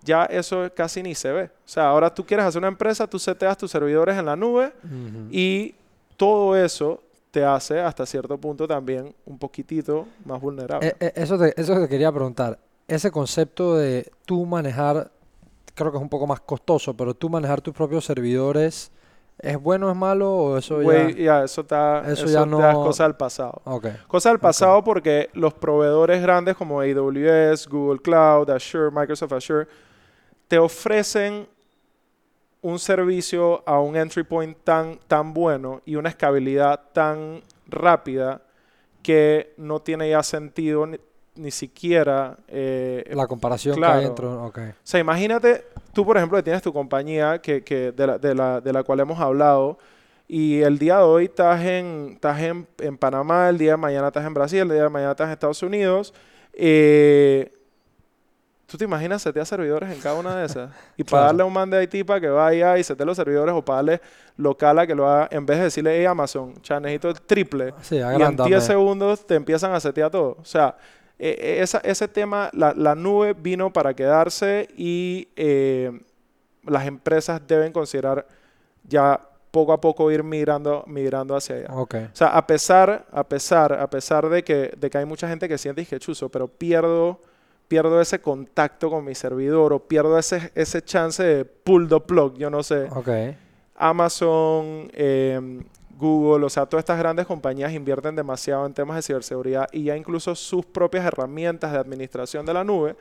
ya eso casi ni se ve. O sea, ahora tú quieres hacer una empresa, tú seteas tus servidores en la nube y todo eso te hace hasta cierto punto también un poquitito más vulnerable. Eh, eh, eso, te, eso te quería preguntar. Ese concepto de tú manejar, creo que es un poco más costoso, pero tú manejar tus propios servidores, ¿es bueno o es malo o eso ya? eso está, eso, ya no... es cosa del pasado. Cosa del pasado porque los proveedores grandes como AWS, Google Cloud, Azure, Microsoft Azure, te ofrecen un servicio a un entry point tan, tan bueno y una escalabilidad tan rápida que no tiene ya sentido ni, siquiera... Eh, la comparación que hay dentro. Okay. O sea, imagínate, tú por ejemplo que tienes tu compañía que, que de, la, de, la, de, la, cual hemos hablado y el día de hoy estás, en, estás en, en, Panamá, el día de mañana estás en Brasil, el día de mañana estás en Estados Unidos. Eh, ¿Tú te imaginas setear servidores en cada una de esas? Y para darle a un man de IT para que vaya y sete los servidores o para darle local a que lo haga, en vez de decirle, hey Amazon, ya necesito el triple. y en 10 segundos te empiezan a setear todo. O sea, e, e, ese tema, la, nube vino para quedarse y eh, las empresas deben considerar ya poco a poco ir migrando, migrando hacia allá. O sea, a pesar, a pesar, a pesar de que, de que hay mucha gente que siente que chuzo, pero pierdo pierdo ese contacto con mi servidor o pierdo ese, ese chance de pull the plug, yo no sé. Amazon, em, Google, o sea, todas estas grandes compañías invierten demasiado en temas de ciberseguridad y ya incluso sus propias herramientas de administración de la nube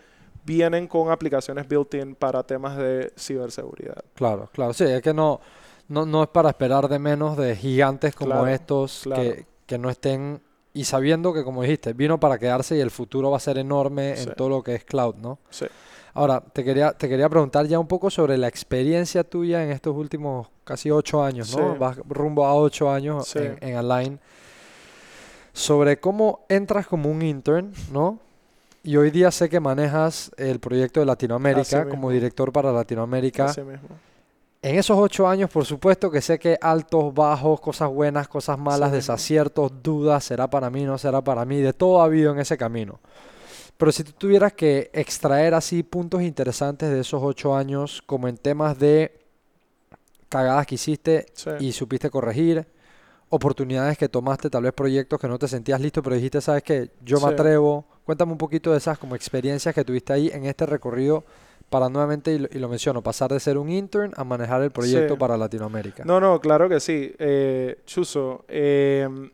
vienen con aplicaciones built-in para temas de ciberseguridad. Claro, claro, sí, es que no, no, no es para esperar de menos de gigantes como estos Que, que no estén y sabiendo que, como dijiste, vino para quedarse y el futuro va a ser enorme en todo lo que es cloud, ¿no? Sí. Ahora, te quería, te quería preguntar ya un poco sobre la experiencia tuya en estos últimos casi ocho años, ¿no? Vas rumbo a ocho años en, en Align. Sobre cómo entras como un intern, ¿no? Y hoy día sé que manejas el proyecto de Latinoamérica como director para Latinoamérica. Así mismo. En esos ocho años, por supuesto que sé que altos, bajos, cosas buenas, cosas malas, desaciertos, dudas, será para mí, no será para mí, de todo ha habido en ese camino. Pero si tú tuvieras que extraer así puntos interesantes de esos ocho años, como en temas de cagadas que hiciste y supiste corregir, oportunidades que tomaste, tal vez proyectos que no te sentías listo, pero dijiste, sabes que yo me atrevo. Cuéntame un poquito de esas como experiencias que tuviste ahí en este recorrido para nuevamente, y lo, menciono, pasar de ser un intern a manejar el proyecto para Latinoamérica. No, no, claro que sí. Eh, Chuso, em,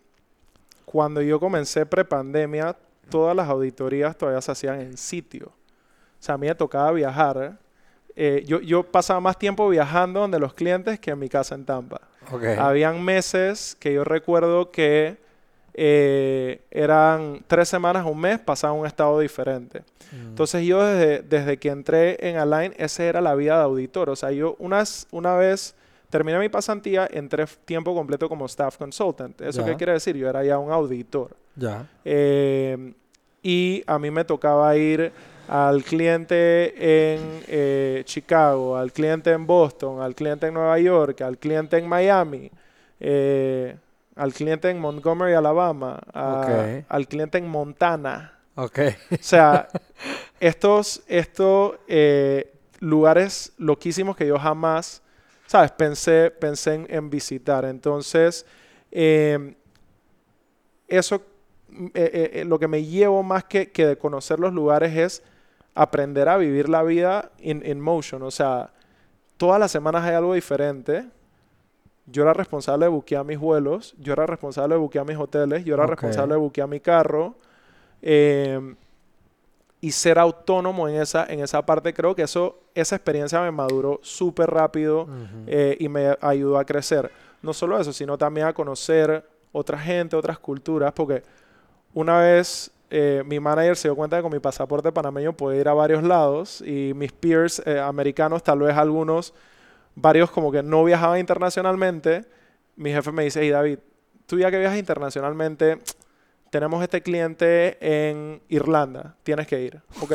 cuando yo comencé prepandemia, todas las auditorías todavía se hacían en sitio. O sea, a mí me tocaba viajar. Eh, yo, yo pasaba más tiempo viajando donde los clientes que en mi casa en Tampa. Habían meses que yo recuerdo que eh, eran tres semanas, un mes, pasaba un estado diferente. Mm. Entonces yo desde, desde, que entré en Align, esa era la vida de auditor. O sea, yo unas, una vez terminé mi pasantía, entré tiempo completo como staff consultant. ¿Eso qué quiere decir? Yo era ya un auditor. Ya. Eh, y a mí me tocaba ir al cliente en eh, Chicago, al cliente en Boston, al cliente en Nueva York, al cliente en Miami, eh, al cliente en Montgomery, Alabama, al cliente en Montana. Okay. O sea, estos, estos eh, lugares loquísimos que yo jamás, ¿sabes? Pensé, pensé en, visitar. Entonces, eso, lo que me llevo más que, que de conocer los lugares es aprender a vivir la vida in, motion. O sea, todas las semanas hay algo diferente. Yo era responsable de buquear mis vuelos, yo era responsable de buquear mis hoteles, yo era responsable de buquear mi carro. Em, y ser autónomo en esa, en esa parte, creo que eso, esa experiencia me maduró súper rápido eh, y me ayudó a crecer. No solo eso, sino también a conocer otra gente, otras culturas, porque una vez eh, mi manager se dio cuenta que con mi pasaporte panameño puede ir a varios lados y mis peers eh, americanos, tal vez algunos, varios como que no viajaban internacionalmente, mi jefe me dice, hey David, tú ya que viajas internacionalmente, tenemos este cliente en Irlanda, tienes que ir, ¿ok?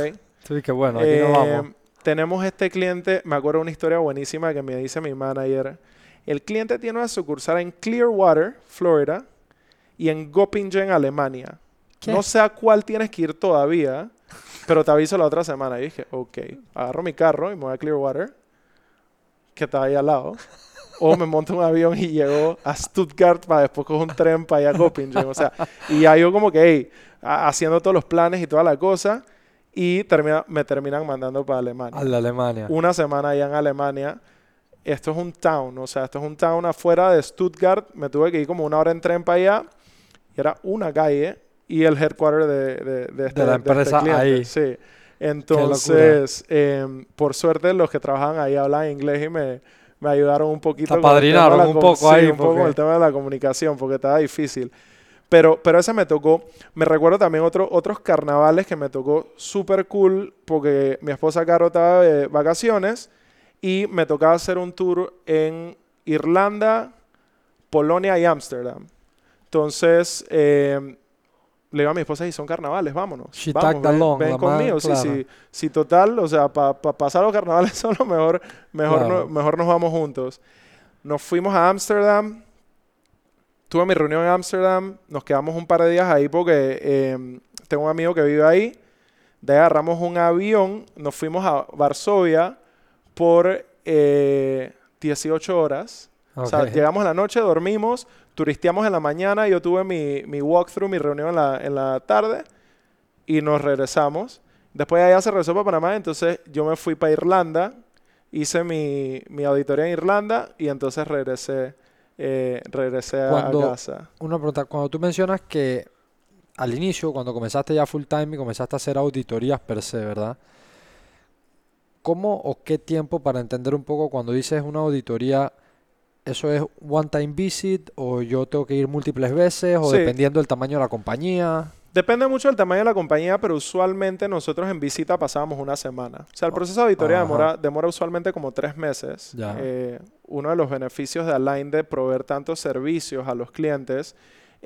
Sí, qué bueno, aquí nos vamos. Eh, tenemos este cliente, me acuerdo una historia buenísima que me dice mi manager. El cliente tiene una sucursal en Clearwater, Florida, y en Göppingen, Alemania. No sé a cuál tienes que ir todavía, pero te aviso la otra semana. Y dije, ok, agarro mi carro y me voy a Clearwater, que está ahí al lado. O me monto un avión y llego a Stuttgart para después coger un tren para allá a Göppingen. O sea, y ya yo como que, hey, haciendo todos los planes y toda la cosa. Y termina, me terminan mandando para Alemania. A la Alemania. Una semana allá en Alemania. Esto es un town, o sea, esto es un town afuera de Stuttgart. Me tuve que ir como una hora en tren para allá. Y era una calle y el headquarter de, de, de, este, de la este empresa ahí. Sí. Entonces, em, por suerte, los que trabajan ahí hablan inglés y me, me ayudaron un poquito. Te apadrinaron un poco ahí. un poco el tema de la comunicación, porque estaba difícil. Pero, pero ese me tocó. Me recuerdo también otro, otros carnavales que me tocó súper cool, porque mi esposa Caro estaba de vacaciones y me tocaba hacer un tour en Irlanda, Polonia y Ámsterdam. Entonces, eh, le digo a mi esposa, y son carnavales, vámonos. vamos, ven, conmigo. Sí, sí, total, o sea, para pasar los carnavales solo, mejor, mejor, mejor nos vamos juntos. Nos fuimos a Ámsterdam. Tuve mi reunión en Ámsterdam. Nos quedamos un par de días ahí porque em, tengo un amigo que vive ahí. De ahí agarramos un avión. Nos fuimos a Varsovia por 18 eh, horas. O sea, llegamos a la noche, dormimos, turisteamos en la mañana, yo tuve mi, mi walkthrough, mi reunión en la, en la tarde y nos regresamos. Después allá se regresó para Panamá, entonces yo me fui para Irlanda, hice mi, mi auditoría en Irlanda y entonces regresé, eh, regresé a casa. Una pregunta, cuando tú mencionas que al inicio, cuando comenzaste ya full time y comenzaste a hacer auditorías per se, ¿verdad? ¿Cómo o qué tiempo para entender un poco cuando dices una auditoría ¿Eso es one time visit o yo tengo que ir múltiples veces o dependiendo del tamaño de la compañía? Depende mucho del tamaño de la compañía, pero usualmente nosotros en visita pasábamos una semana. O sea, el proceso de auditoría demora, demora, usualmente como tres meses. Eh, uno de los beneficios de Align de proveer tantos servicios a los clientes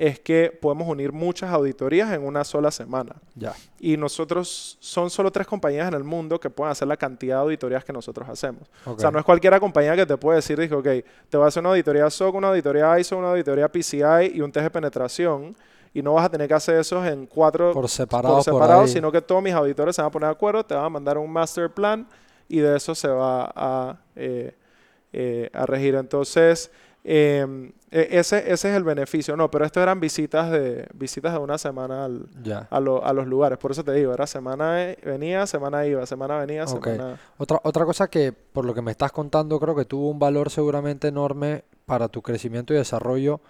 es que podemos unir muchas auditorías en una sola semana. Ya. Y nosotros son solo tres compañías en el mundo que pueden hacer la cantidad de auditorías que nosotros hacemos. O sea, no es cualquiera compañía que te puede decir, dijo, ok, te voy a hacer una auditoría SOC, una auditoría ISO, una auditoría PCI y un test de penetración. Y no vas a tener que hacer eso en cuatro por separado, sino que todos mis auditores se van a poner de acuerdo, te van a mandar un master plan y de eso se va a, eh, eh, a regir. Entonces, Em, e, ese, ese es el beneficio. No, pero esto eran visitas de, visitas de una semana al, a, a, los lugares. Por eso te digo, era semana venía, semana iba, semana venía, semana... Otra, otra cosa que, por lo que me estás contando, creo que tuvo un valor seguramente enorme para tu crecimiento y desarrollo,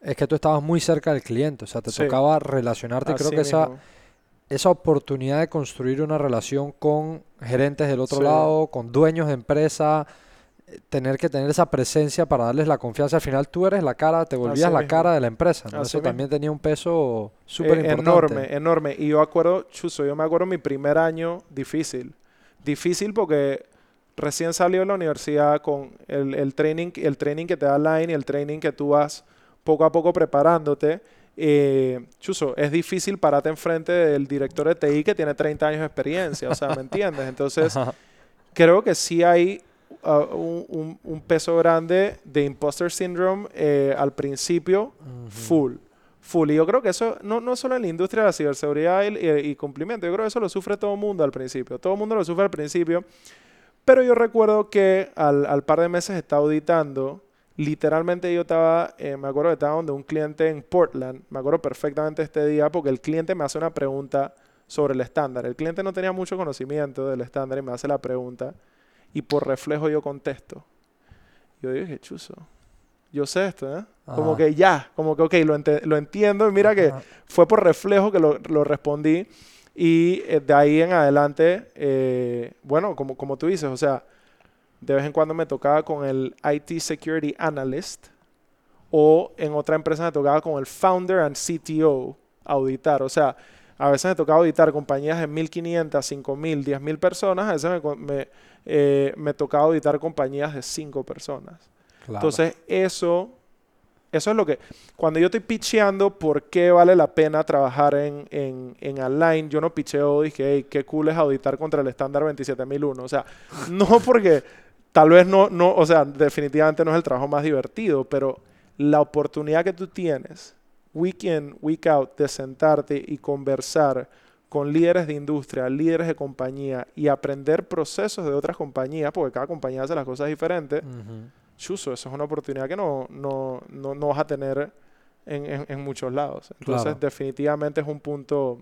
es que tú estabas muy cerca del cliente. O sea, te tocaba relacionarte. creo que esa, esa oportunidad de construir una relación con gerentes del otro lado, con dueños de empresa tener que tener esa presencia para darles la confianza. Al final tú eres la cara, te volvías la cara de la empresa. Eso también tenía un peso súper importante. enorme, enorme. Y yo acuerdo, Chuso, yo me acuerdo mi primer año difícil. Difícil porque recién salió de la universidad con el, training, el training que te da Line y el training que tú vas poco a poco preparándote. Eh, Chuso, es difícil pararte enfrente del director de TI que tiene 30 años de experiencia, o sea, ¿me entiendes? Entonces, creo que sí hay un, peso grande de imposter syndrome eh, al principio, full. Full. Y yo creo que eso no, no solo en la industria de la ciberseguridad y, cumplimiento, yo creo que eso lo sufre todo el mundo al principio. Todo el mundo lo sufre al principio. Pero yo recuerdo que al, par de meses estaba auditando, literalmente yo estaba, eh, me acuerdo que estaba donde un cliente en Portland, me acuerdo perfectamente este día porque el cliente me hace una pregunta sobre el estándar. El cliente no tenía mucho conocimiento del estándar y me hace la pregunta y por reflejo yo contesto. Yo dije, chuzo, yo sé esto, ¿eh? Como que ya, como que, ok, lo, lo entiendo y mira que fue por reflejo que lo, lo respondí y eh, de ahí en adelante, eh, bueno, como, como tú dices, o sea, de vez en cuando me tocaba con el IT Security Analyst o en otra empresa me tocaba con el Founder and CTO auditar, o sea, a veces me tocaba auditar compañías de 1.500, 5.000, 10.000 personas, a veces me, me eh, me tocaba auditar compañías de cinco personas. Entonces, eso, eso es lo que... Cuando yo estoy pitcheando por qué vale la pena trabajar en, en, en Align, yo no pitcheo y dije, hey, qué cool es auditar contra el estándar 27001. O sea, no porque tal vez no, no, o sea, definitivamente no es el trabajo más divertido, pero la oportunidad que tú tienes, week in, week out, de sentarte y conversar con líderes de industria, líderes de compañía y aprender procesos de otras compañías, porque cada compañía hace las cosas diferentes, chuso, eso es una oportunidad que no, no, no, no vas a tener en, en, muchos lados. Entonces, definitivamente es un punto,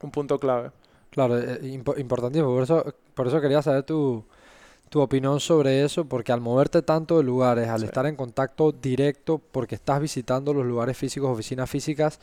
un punto clave. Claro, eh, importantísimo. Por eso, por eso quería saber tu, tu opinión sobre eso, porque al moverte tanto de lugares, al estar en contacto directo, porque estás visitando los lugares físicos, oficinas físicas,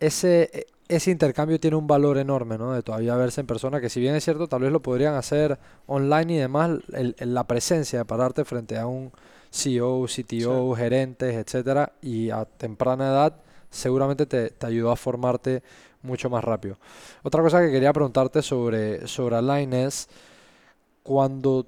ese, ese intercambio tiene un valor enorme, ¿no? De todavía verse en persona, que si bien es cierto, tal vez lo podrían hacer online y demás, el, la presencia de pararte frente a un CEO, CTO, gerentes, etcétera, y a temprana edad, seguramente te, te, ayudó a formarte mucho más rápido. Otra cosa que quería preguntarte sobre, sobre Align es cuando,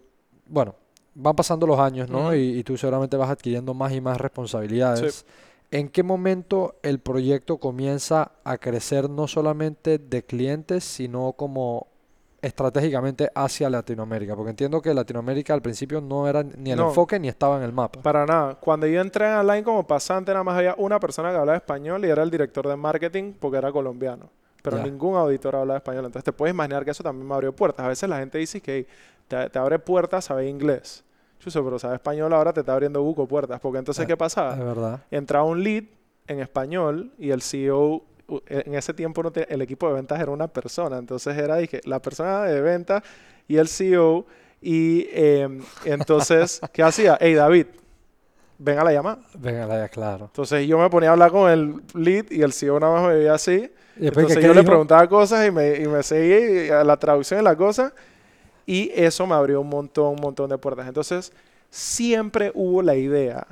bueno, van pasando los años, ¿no? y, y, tú seguramente vas adquiriendo más y más responsabilidades. ¿En qué momento el proyecto comienza a crecer no solamente de clientes, sino como estratégicamente hacia Latinoamérica? Porque entiendo que Latinoamérica al principio no era ni el enfoque ni estaba en el mapa. Para nada. Cuando yo entré en Align como pasante, nada más había una persona que hablaba español y era el director de marketing porque era colombiano. Pero ningún auditor hablaba español. Entonces te puedes imaginar que eso también me abrió puertas. A veces la gente dice que te, te abre puertas saber inglés pero sabe español ahora te está abriendo buco puertas. Porque entonces, ah, ¿qué pasaba? Es verdad. Entraba un lead en español y el CEO, en ese tiempo no el equipo de ventas era una persona. Entonces era, dije, la persona de ventas y el CEO. Y em, entonces, ¿qué hacía? Hey, David, ven a la llamada. Ven a la llamada, claro. Entonces yo me ponía a hablar con el lead y el CEO nada más me veía así. ¿Y entonces yo le preguntaba cosas y me, y me seguía la traducción de la cosa. Y eso me abrió un montón, un montón de puertas. Entonces, siempre hubo la idea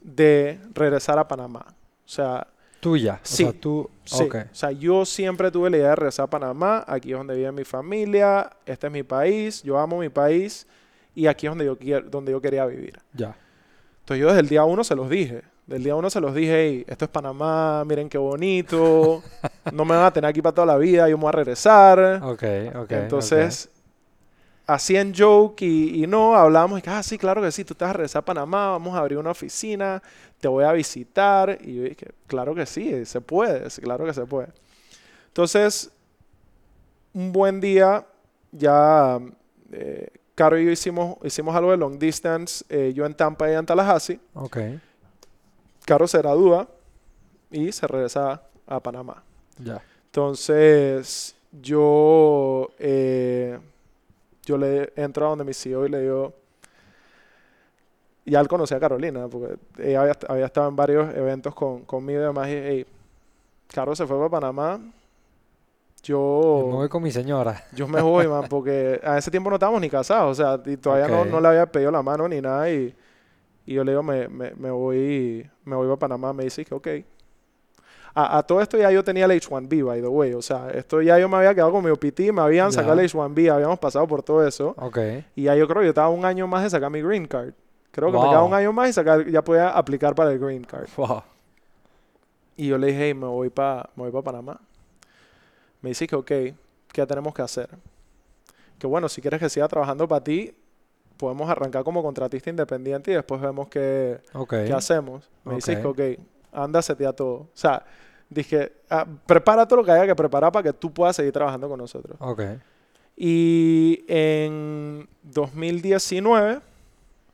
de regresar a Panamá. O sea... Tuya. Sí. O sea, tú... Sí. O sea, yo siempre tuve la idea de regresar a Panamá. Aquí es donde vive mi familia. Este es mi país. Yo amo mi país. Y aquí es donde yo, quiero, donde yo quería vivir. Ya. Entonces yo desde el día uno se los dije. Del día uno se los dije, hey, esto es Panamá, miren qué bonito, no me van a tener aquí para toda la vida, yo me voy a regresar. Ok, ok. Entonces, hacían joke y, no, hablábamos y que, ah, sí, claro que sí, tú te vas a regresar a Panamá, vamos a abrir una oficina, te voy a visitar. Y yo dije, claro que sí, se puede, claro que se puede. Entonces, un buen día, ya eh, Caro y yo hicimos, hicimos algo de long distance, eh, yo en Tampa y en Tallahassee. Ok. Caro se gradúa y se regresa a Panamá. Ya. Entonces, yo, eh, yo le entro a donde mi CEO y le digo, ya él conocía a Carolina, porque ella había, había estado en varios eventos con, conmigo y demás, y hey, Caro se fue para Panamá, yo... Yo me voy con mi señora. Yo me voy, man, porque a ese tiempo no estábamos ni casados, o sea, y todavía no, Ok. no le había pedido la mano ni nada, y, y yo le digo, me, me, me voy, me voy para Panamá, me dice que ok. A, a todo esto ya yo tenía el H1B, by the way, o sea, esto ya yo me había quedado con mi OPT, me habían Ya. sacado el H1B, habíamos pasado por todo eso, Ok. y ya yo creo que yo estaba un año más de sacar mi green card. Creo que me Wow. quedaba un año más y sacar, ya podía aplicar para el green card. Wow. Y yo le dije, hey, me voy para me pa Panamá. Me dice que, ok, ¿qué tenemos que hacer? Que bueno, si quieres que siga trabajando para ti, podemos arrancar como contratista independiente y después vemos qué, Ok. qué hacemos. Me dice que, Ok. ok, anda, setea todo. O sea, dije, ah, prepara todo lo que haya que preparar para que tú puedas seguir trabajando con nosotros. Ok. Y en 2019,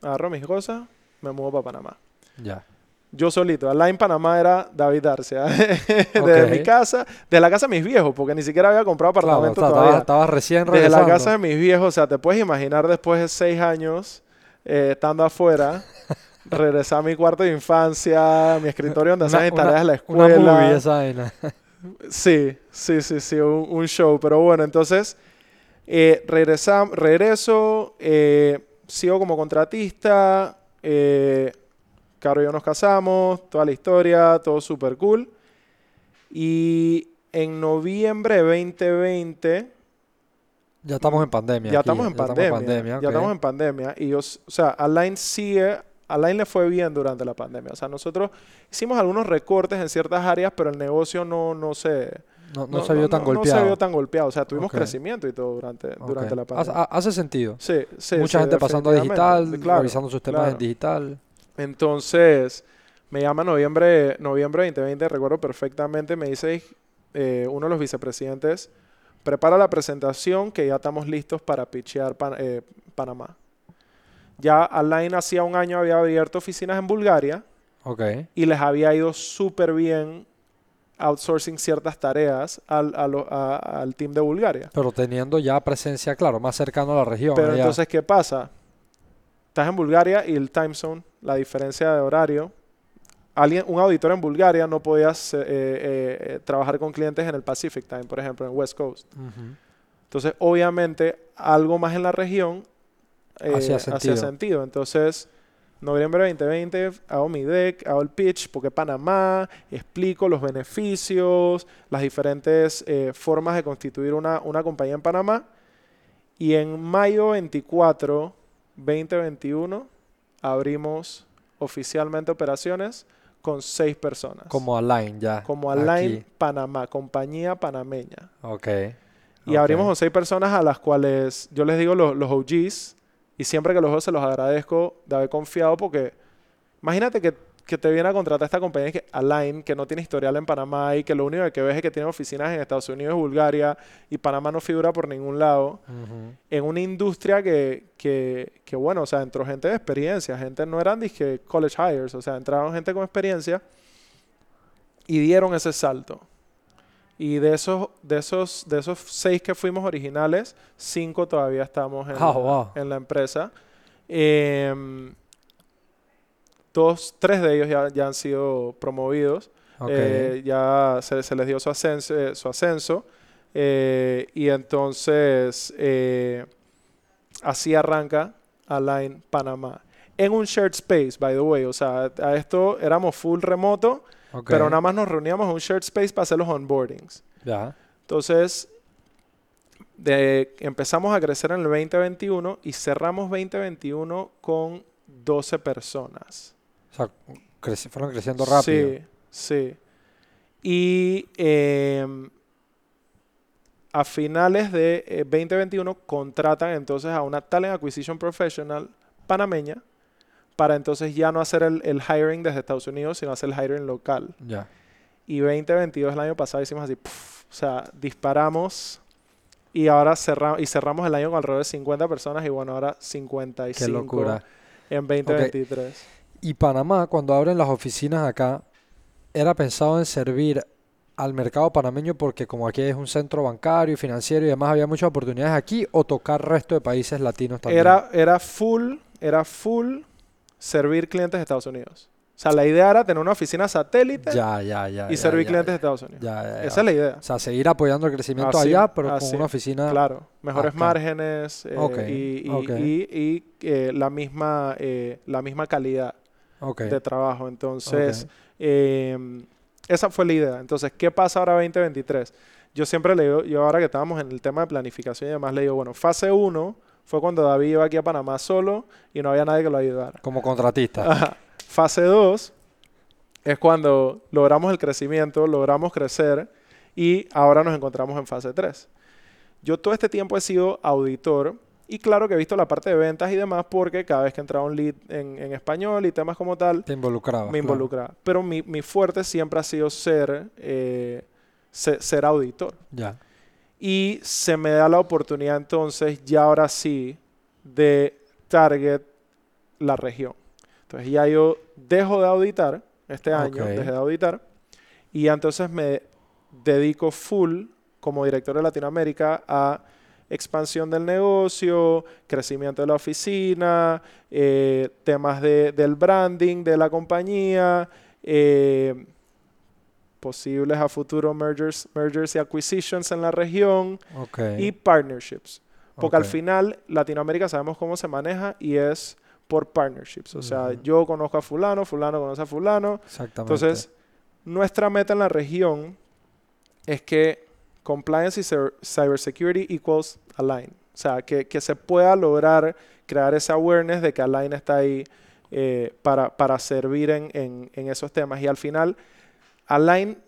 agarro mis cosas, me mudo para Panamá. Ya. Yo solito. Al en Panamá era David Darcia. Desde Ok. mi casa, de la casa de mis viejos, porque ni siquiera había comprado Claro, apartamento estaba, todavía. estaba recién Desde regresando. la casa de mis viejos, o sea, te puedes imaginar después de seis años eh, estando afuera, regresar a mi cuarto de infancia, mi escritorio donde hacían tareas de la Una movie escuela. esa vaina. Sí, sí, sí, sí, un, un show. Pero bueno, entonces eh, regresam- regreso, eh, sigo como contratista, eh, Caro y yo nos casamos, toda la historia, todo súper cool. Y en noviembre de 2020, Ya estamos en pandemia. ya aquí, estamos en pandemia, ok. ya estamos en pandemia. Y yo, o sea, Align sigue, Align le fue bien durante la pandemia. O sea, nosotros hicimos algunos recortes en ciertas áreas, pero el negocio no, no se... No, no se vio tan no golpeado. se vio tan golpeado. O sea, tuvimos Ok. crecimiento y todo durante, Ok. durante la Hace, pandemia. hace sentido. Sí, sí, Mucha sí, gente pasando a digital, Claro, revisando sus temas claro. en digital. Entonces, me llama noviembre, noviembre 2020, recuerdo perfectamente, me dice eh, uno de los vicepresidentes, prepara la presentación que ya estamos listos para pitchear Pan- eh, Panamá. Ya Align hacía un año había abierto oficinas en Bulgaria Ok. y les había ido súper bien outsourcing ciertas tareas al, a lo- a- al team de Bulgaria. Pero teniendo ya presencia, claro, más cercano a la región. Pero allá. entonces, ¿qué pasa? Estás en Bulgaria y el time zone, la diferencia de horario. Alguien, un auditor en Bulgaria no podía eh, eh, eh, trabajar con clientes en el Pacific Time, por ejemplo, en West Coast. Entonces, obviamente, algo más en la región Hacía hacía sentido. sentido. Entonces, noviembre 2020, hago mi deck, hago el pitch, porque Panamá, explico los beneficios, las diferentes eh, formas de constituir una, una compañía en Panamá. Y en mayo 24, 2021, abrimos oficialmente operaciones con seis personas. Como Align ya. Como Align aquí. Panamá, compañía panameña. Ok. Y abrimos con seis personas a las cuales yo les digo los, los OGs y siempre que los veo se los agradezco de haber confiado porque imagínate que, que te viene a contratar esta compañía que Align, que no tiene historial en Panamá y que lo único que ves es que tiene oficinas en Estados Unidos y Bulgaria y Panamá no figura por ningún lado Ujú. en una industria que, que, que, bueno, o sea, entró gente de experiencia, gente no eran dizque college hires, o sea, entraron gente con experiencia y dieron ese salto. Y de esos, de esos, de esos seis que fuimos originales, cinco todavía estamos en, la, wow. en la empresa. Em, dos, tres de ellos ya, ya han sido promovidos. Eh, ya se, se les dio su ascenso. eh, su ascenso eh, y entonces así arranca Align Panamá. En un shared space, by the way. O sea, a esto éramos full remoto, pero nada más nos reuníamos en un shared space para hacer los onboardings. Ya. Entonces, de- empezamos a crecer en el 2021 y cerramos 2021 con 12 personas. O sea, fueron creciendo rápido. Sí, sí. Y em, a finales de eh, 2021 contratan entonces a una Talent Acquisition Professional panameña para entonces ya no hacer el, el hiring desde Estados Unidos, sino hacer el hiring local. Ya. Y 2022, el año pasado, hicimos así, o sea, disparamos Y ahora cerramos, y cerramos el año con alrededor de 50 personas y bueno, ahora 55 Qué locura. en 2023. Y Panamá, cuando abren las oficinas acá, era pensado en servir al mercado panameño porque como aquí es un centro bancario y financiero y demás había muchas oportunidades aquí o tocar resto de países latinos también. Era, era full, era full servir clientes de Estados Unidos. O sea, la idea era tener una oficina satélite Ya, ya, ya. y servir clientes de Estados Unidos. Esa es la idea. O sea, seguir apoyando el crecimiento Así, allá, pero así, con una oficina. Claro, mejores acá. márgenes eh, Ok, y, y- ok. y- y, eh, la, misma, eh, la misma calidad Ok. de trabajo. Entonces, eh, esa fue la idea. Entonces, ¿qué pasa ahora 2023? Yo siempre le digo, yo ahora que estábamos en el tema de planificación y demás, le digo, bueno, fase 1 fue cuando David iba aquí a Panamá solo y no había nadie que lo ayudara. Como contratista. Ajá. Fase 2 es cuando logramos el crecimiento, logramos crecer y ahora nos encontramos en fase 3. Yo todo este tiempo he sido auditor y claro que he visto la parte de ventas y demás porque cada vez que entraba un lead en, en español y temas como tal, Te involucraba. me involucraba. Pero mi, mi fuerte siempre ha sido ser, eh, se- ser auditor. Ya. Y se me da la oportunidad entonces, ya ahora sí, de target la región. Entonces ya yo dejo de auditar este año, Ok. dejé de auditar, y entonces me dedico full como director de Latinoamérica a expansión del negocio, crecimiento de la oficina, eh, temas de- del branding de la compañía, eh, posibles a futuro mergers, mergers y acquisitions en la región Ok. y partnerships. Porque al final Latinoamérica sabemos cómo se maneja y es por partnerships. O sea, yo conozco a fulano, fulano conoce a fulano. Exactamente. Entonces, nuestra meta en la región es que compliance y cyber- cybersecurity equals align. O sea, que, que se pueda lograr crear esa awareness de que Align está ahí eh, para, para servir en, en- en esos temas. Y al final, Align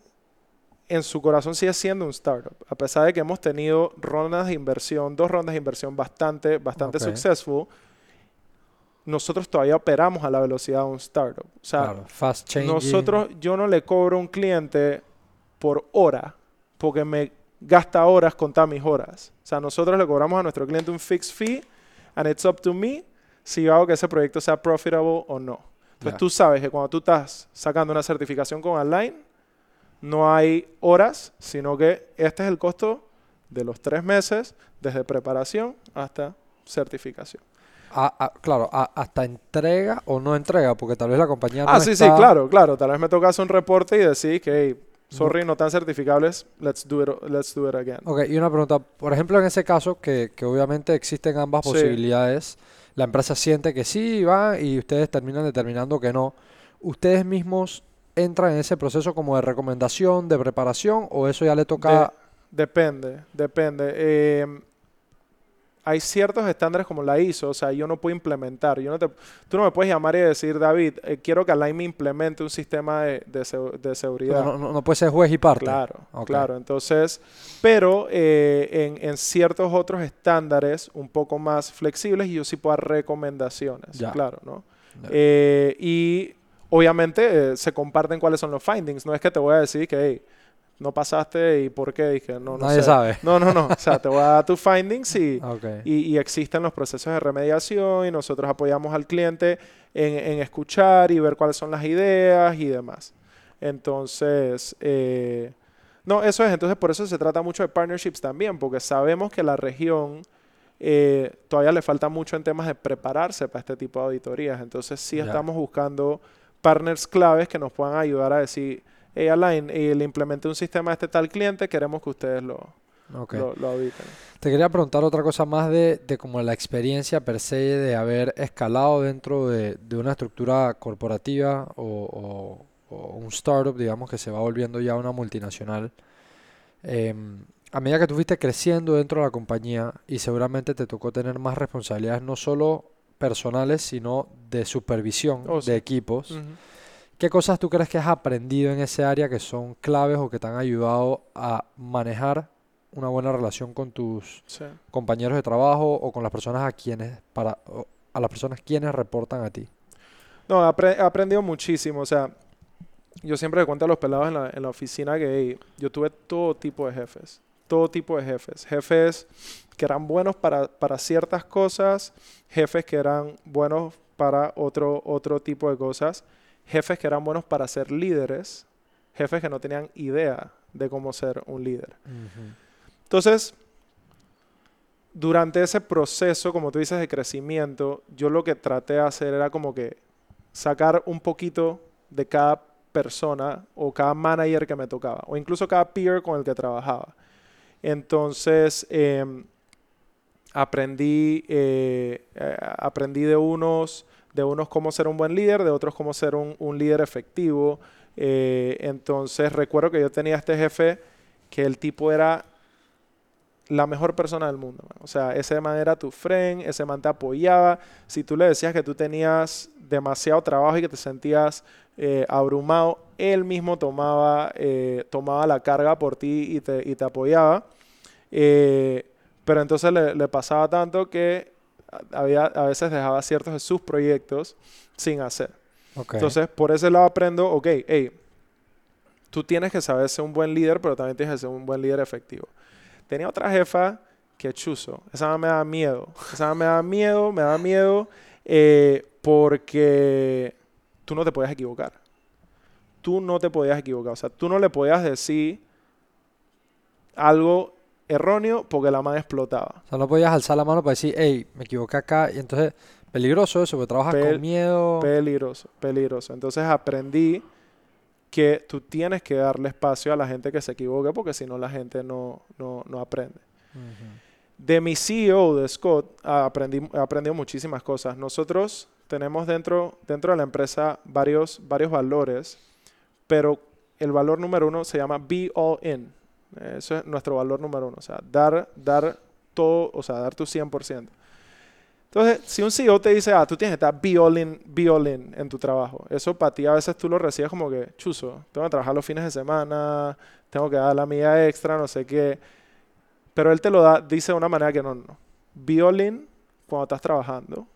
en su corazón sigue siendo un startup. A pesar de que hemos tenido rondas de inversión, dos rondas de inversión bastante, bastante successful, nosotros todavía operamos a la velocidad de un startup. O sea, Claro, fast nosotros, yo no le cobro a un cliente por hora, porque me gasta horas contar mis horas. O sea, nosotros le cobramos a nuestro cliente un fixed fee, and it's up to me si yo hago que ese proyecto sea profitable o no. Entonces Ya. tú sabes que cuando tú estás sacando una certificación con Align, no hay horas, sino que este es el costo de los tres meses, desde preparación hasta certificación. Ah, ah, claro, ah, hasta entrega o no entrega, porque tal vez la compañía no Ah, sí, sí, está- claro, claro. Tal vez me toca hacer un reporte y decir que, hey, sorry, no tan certificables, let's do it, let's do it again. Ok, y una pregunta, por ejemplo, en ese caso, que, que obviamente existen ambas Sí. posibilidades, la empresa siente que sí va y ustedes terminan determinando que no. ¿Ustedes mismos entran en ese proceso como de recomendación, de preparación, o eso ya le toca... Depende, depende. Eh, hay ciertos estándares como la ISO, o sea, yo no puedo implementar. Yo no te, tú no me puedes llamar y decir, David, eh, quiero que Align me implemente un sistema de, de segu- de seguridad. no, no- no puede ser juez y parte? Claro, claro. Entonces, pero eh, en, en ciertos otros estándares un poco más flexibles y yo sí puedo dar recomendaciones, Ya. claro, ¿no? Eh, y obviamente se comparten cuáles son los findings. No es que te voy a decir que hey, no pasaste y por qué. Dije, no, no Nadie sé. sabe. No, no, no. O sea, te voy a dar tus findings y, y, y existen los procesos de remediación y nosotros apoyamos al cliente en, en escuchar y ver cuáles son las ideas y demás. Entonces, eh, no, eso es. Entonces, por eso se trata mucho de partnerships también, porque sabemos que la región eh, todavía le falta mucho en temas de prepararse para este tipo de auditorías. Entonces, sí estamos buscando partners claves que nos puedan ayudar a decir, Align, eh, le implementé un sistema a este tal cliente, queremos que ustedes lo, ok. lo, lo auditen. Te quería preguntar otra cosa más de, de como la experiencia per se de haber escalado dentro de, de una estructura corporativa o, o- o un startup, digamos, que se va volviendo ya una multinacional. Em, a medida que tú fuiste creciendo dentro de la compañía y seguramente te tocó tener más responsabilidades, no solo personales, sino de supervisión Oh, sí. de equipos. ¿Qué cosas tú crees que has aprendido en ese área que son claves o que te han ayudado a manejar una buena relación con tus Sí. compañeros de trabajo o con las personas a quienes para a las personas quienes reportan a ti? No, he aprendido muchísimo. O sea, yo siempre le cuento a los pelados en la, en la oficina que hey, yo tuve todo tipo de jefes. todo tipo de jefes. Jefes que eran buenos para, para ciertas cosas, jefes que eran buenos para otro, otro tipo de cosas, jefes que eran buenos para ser líderes, jefes que no tenían idea de cómo ser un líder. Entonces, durante ese proceso, como tú dices, de crecimiento, yo lo que traté de hacer era como que sacar un poquito de cada persona o cada manager que me tocaba, o incluso cada peer con el que trabajaba. Entonces, em, aprendí, eh, eh, aprendí de unos, de unos cómo ser un buen líder, de otros cómo ser un, líder efectivo. Eh, entonces, recuerdo que yo tenía este jefe que el tipo era la mejor persona del mundo. O sea, ese man era tu friend, ese man te apoyaba. Si tú le decías que tú tenías demasiado trabajo y que te sentías eh, abrumado, él mismo tomaba, eh, tomaba la carga por ti y te, y te apoyaba. Pero entonces le, pasaba tanto que había, a veces dejaba ciertos de sus proyectos sin hacer. Entonces, por ese lado aprendo, ok, hey, tú tienes que saber ser un buen líder, pero también tienes que ser un buen líder efectivo. Tenía otra jefa que chuzo. Esa me da miedo. Esa me da miedo, me da miedo porque tú no te podías equivocar. Tú no te podías equivocar. O sea, tú no le podías decir algo erróneo porque la mano explotaba. O sea, no podías alzar la mano para decir, hey, me equivoqué acá. Y entonces, peligroso eso, porque trabajas con miedo. Peligroso, peligroso. Entonces aprendí que tú tienes que darle espacio a la gente que se equivoque porque si no la gente no, no, no aprende. De mi CEO, de Scott, aprendí, aprendí muchísimas cosas. Nosotros tenemos dentro, dentro de la empresa varios, varios valores, pero el valor número uno se llama Be All In. Eso es nuestro valor número uno. O sea, dar, dar todo, o sea, dar tu 100%. Entonces, si un CEO te dice, ah, tú tienes que estar be all in, be all in en tu trabajo, eso para ti a veces tú lo recibes como que, chuzo, tengo que trabajar los fines de semana, tengo que dar la mía extra, no sé qué. Pero él te lo da, dice de una manera que no, no. Be all in cuando estás trabajando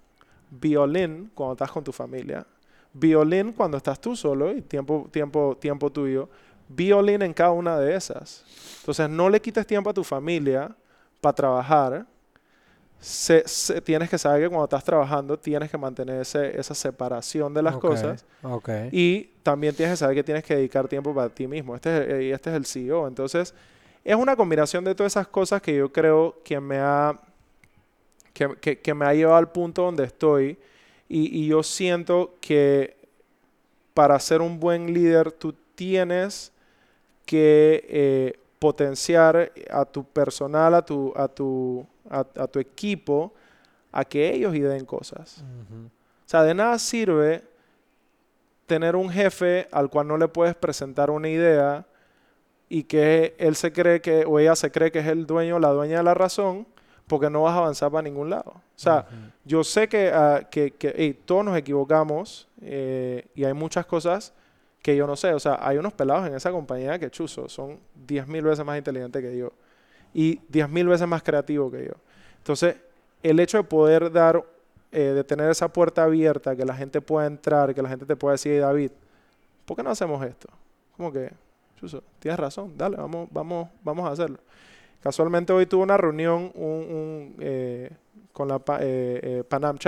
violín cuando estás con tu familia, violín cuando estás tú solo y tiempo, tiempo, tiempo tuyo, violín en cada una de esas. Entonces no le quites tiempo a tu familia para trabajar. tienes que saber que cuando estás trabajando tienes que mantener esa separación de las cosas. Y también tienes que saber que tienes que dedicar tiempo para ti mismo. Este este es el CEO. Entonces es una combinación de todas esas cosas que yo creo que me ha que, me ha llevado al punto donde estoy. Y, yo siento que para ser un buen líder tú tienes que eh, potenciar a tu personal, a tu, a tu, a, tu equipo, a que ellos ideen cosas. O sea, de nada sirve tener un jefe al cual no le puedes presentar una idea y que él se cree que, o ella se cree que es el dueño la dueña de la razón, porque no vas a avanzar para ningún lado. O sea, yo sé que, ah, que, todos nos equivocamos eh, y hay muchas cosas que yo no sé. O sea, hay unos pelados en esa compañía que chuzo, son 10.000 veces más inteligentes que yo y 10.000 veces más creativos que yo. Entonces, el hecho de poder dar, eh, de tener esa puerta abierta, que la gente pueda entrar, que la gente te pueda decir, David, ¿por qué no hacemos esto? Como que, chuzo, tienes razón, dale, vamos, vamos, vamos a hacerlo. Casualmente hoy tuve una reunión eh, con la eh, eh, Panam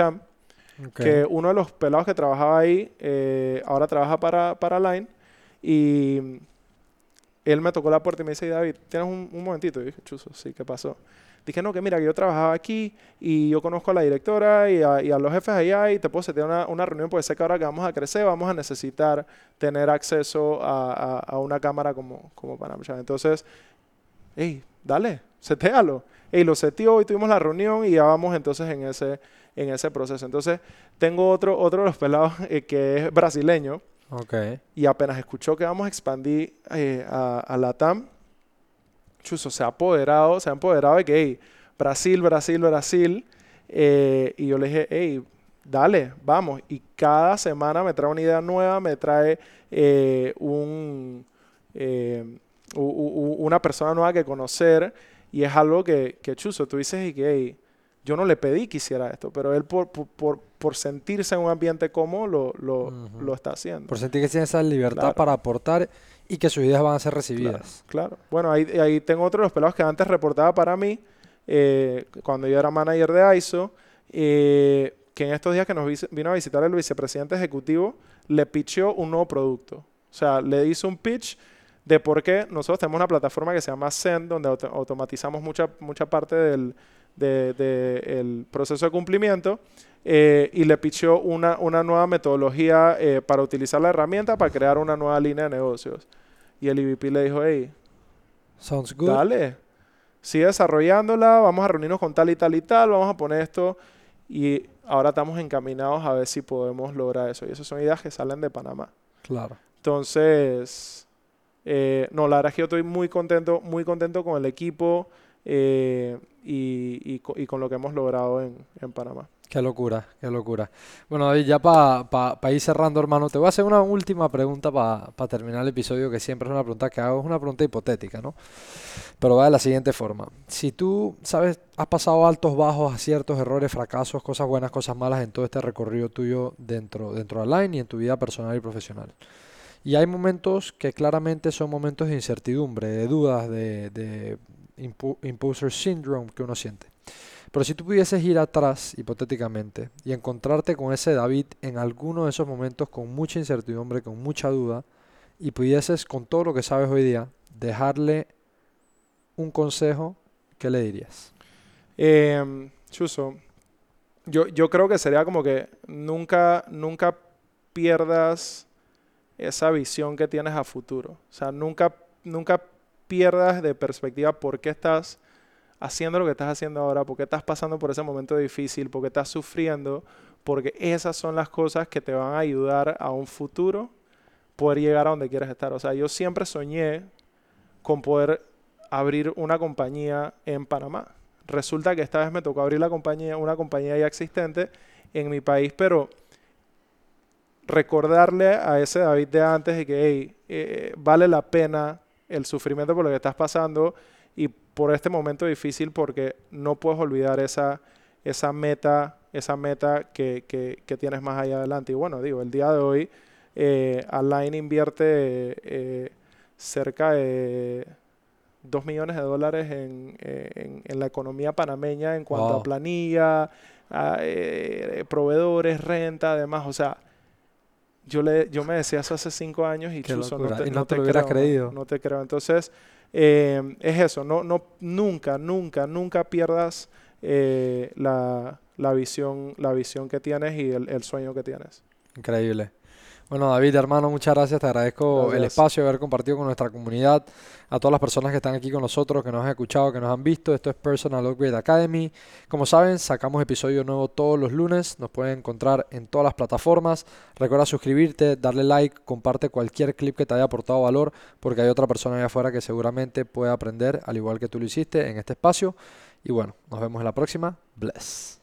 Que uno de los pelados que trabajaba ahí ahora trabaja para, para Line y él me tocó la puerta y me dice, David, ¿tienes un, momentito? Y dije, chuzo, sí, ¿qué pasó? Dije, no, que mira, que yo trabajaba aquí y yo conozco a la directora y a, los jefes allá y te puedo hacer una, una, reunión porque sé que ahora que vamos a crecer vamos a necesitar tener acceso a, una cámara como, como. Entonces, hey, dale, setealo. Y lo seteó y tuvimos la reunión y ya vamos entonces en ese, en ese proceso. Entonces, tengo otro, otro de los pelados eh, que es brasileño. Okay. Y apenas escuchó que vamos a expandir eh, a, la TAM, Chuso se ha apoderado, se ha empoderado de que, hey, Brasil, Brasil, Brasil. Eh, y yo le dije, hey, dale, vamos. Y cada semana me trae una idea nueva, me trae un una persona nueva que conocer y es algo que, que chuzo, tú dices y que yo no le pedí que hiciera esto, pero él por, por, por sentirse en un ambiente cómodo lo, lo, lo, está haciendo. Por sentir que tiene esa libertad para aportar Y que sus ideas van a ser recibidas. Claro. Bueno, ahí, ahí tengo otro de los pelados que antes reportaba para mí, eh, cuando yo era manager de ISO, eh, que en estos días que nos vino a visitar el vicepresidente ejecutivo, le pitchó un nuevo producto. O sea, le hizo un pitch de por qué nosotros tenemos una plataforma que se llama Send, donde automatizamos mucha, mucha parte del de, proceso de cumplimiento eh, y le pichó una, una nueva metodología eh, para utilizar la herramienta para crear una nueva línea de negocios. Y el IVP le dijo, hey, Sounds good. dale, sigue desarrollándola, vamos a reunirnos con tal y tal y tal, vamos a poner esto y ahora estamos encaminados a ver si podemos lograr eso. Y esas son ideas que salen de Panamá. Claro. Entonces, eh, no, la verdad es que yo estoy muy contento, muy contento con el equipo y, y, con lo que hemos logrado en, en Panamá. Qué locura, qué locura. Bueno, David, ya para ir cerrando, hermano, te voy a hacer una última pregunta para terminar el episodio, que siempre es una pregunta que hago, es una pregunta hipotética, ¿no? Pero va de la siguiente forma. Si tú, sabes, has pasado altos, bajos, aciertos, errores, fracasos, cosas buenas, cosas malas en todo este recorrido tuyo dentro, dentro de Line y en tu vida personal y profesional. Y hay momentos que claramente son momentos de incertidumbre, de dudas, de, de imposter syndrome que uno siente. Pero si tú pudieses ir atrás, hipotéticamente, y encontrarte con ese David en alguno de esos momentos con mucha incertidumbre, con mucha duda, y pudieses, con todo lo que sabes hoy día, dejarle un consejo, ¿qué le dirías? Eh, Chuso, yo, yo creo que sería como que nunca, nunca pierdas esa visión que tienes a futuro. O sea, nunca, nunca pierdas de perspectiva por qué estás haciendo lo que estás haciendo ahora, porque estás pasando por ese momento difícil, porque estás sufriendo, porque esas son las cosas que te van a ayudar a un futuro poder llegar a donde quieres estar. O sea, yo siempre soñé con poder abrir una compañía en Panamá. Resulta que esta vez me tocó abrir la compañía, una compañía ya existente en mi país, pero recordarle a ese David de antes de que hey, eh, vale la pena el sufrimiento por lo que estás pasando y por este momento difícil porque no puedes olvidar esa, esa meta, esa meta que, que, tienes más allá adelante. Y bueno, digo, el día de hoy eh, Align invierte eh, cerca de 2 millones de dólares en, en, la economía panameña en cuanto a planilla, eh, proveedores, renta, además, o sea, yo, le, yo me decía eso hace cinco años y, no te, no te, creo, creído. no te creo. Entonces, eh, es eso, no, no, nunca, nunca, nunca pierdas eh, la, la, visión, la visión que tienes y el, el sueño que tienes. Increíble. Bueno, David, hermano, muchas gracias. Te agradezco el espacio de haber compartido con nuestra comunidad, a todas las personas que están aquí con nosotros, que nos han escuchado, que nos han visto. Esto es Personal Upgrade Academy. Como saben, sacamos episodio nuevo todos los lunes. Nos pueden encontrar en todas las plataformas. Recuerda suscribirte, darle like, comparte cualquier clip que te haya aportado valor, porque hay otra persona allá afuera que seguramente puede aprender, al igual que tú lo hiciste en este espacio. Y bueno, nos vemos en la próxima. Bless.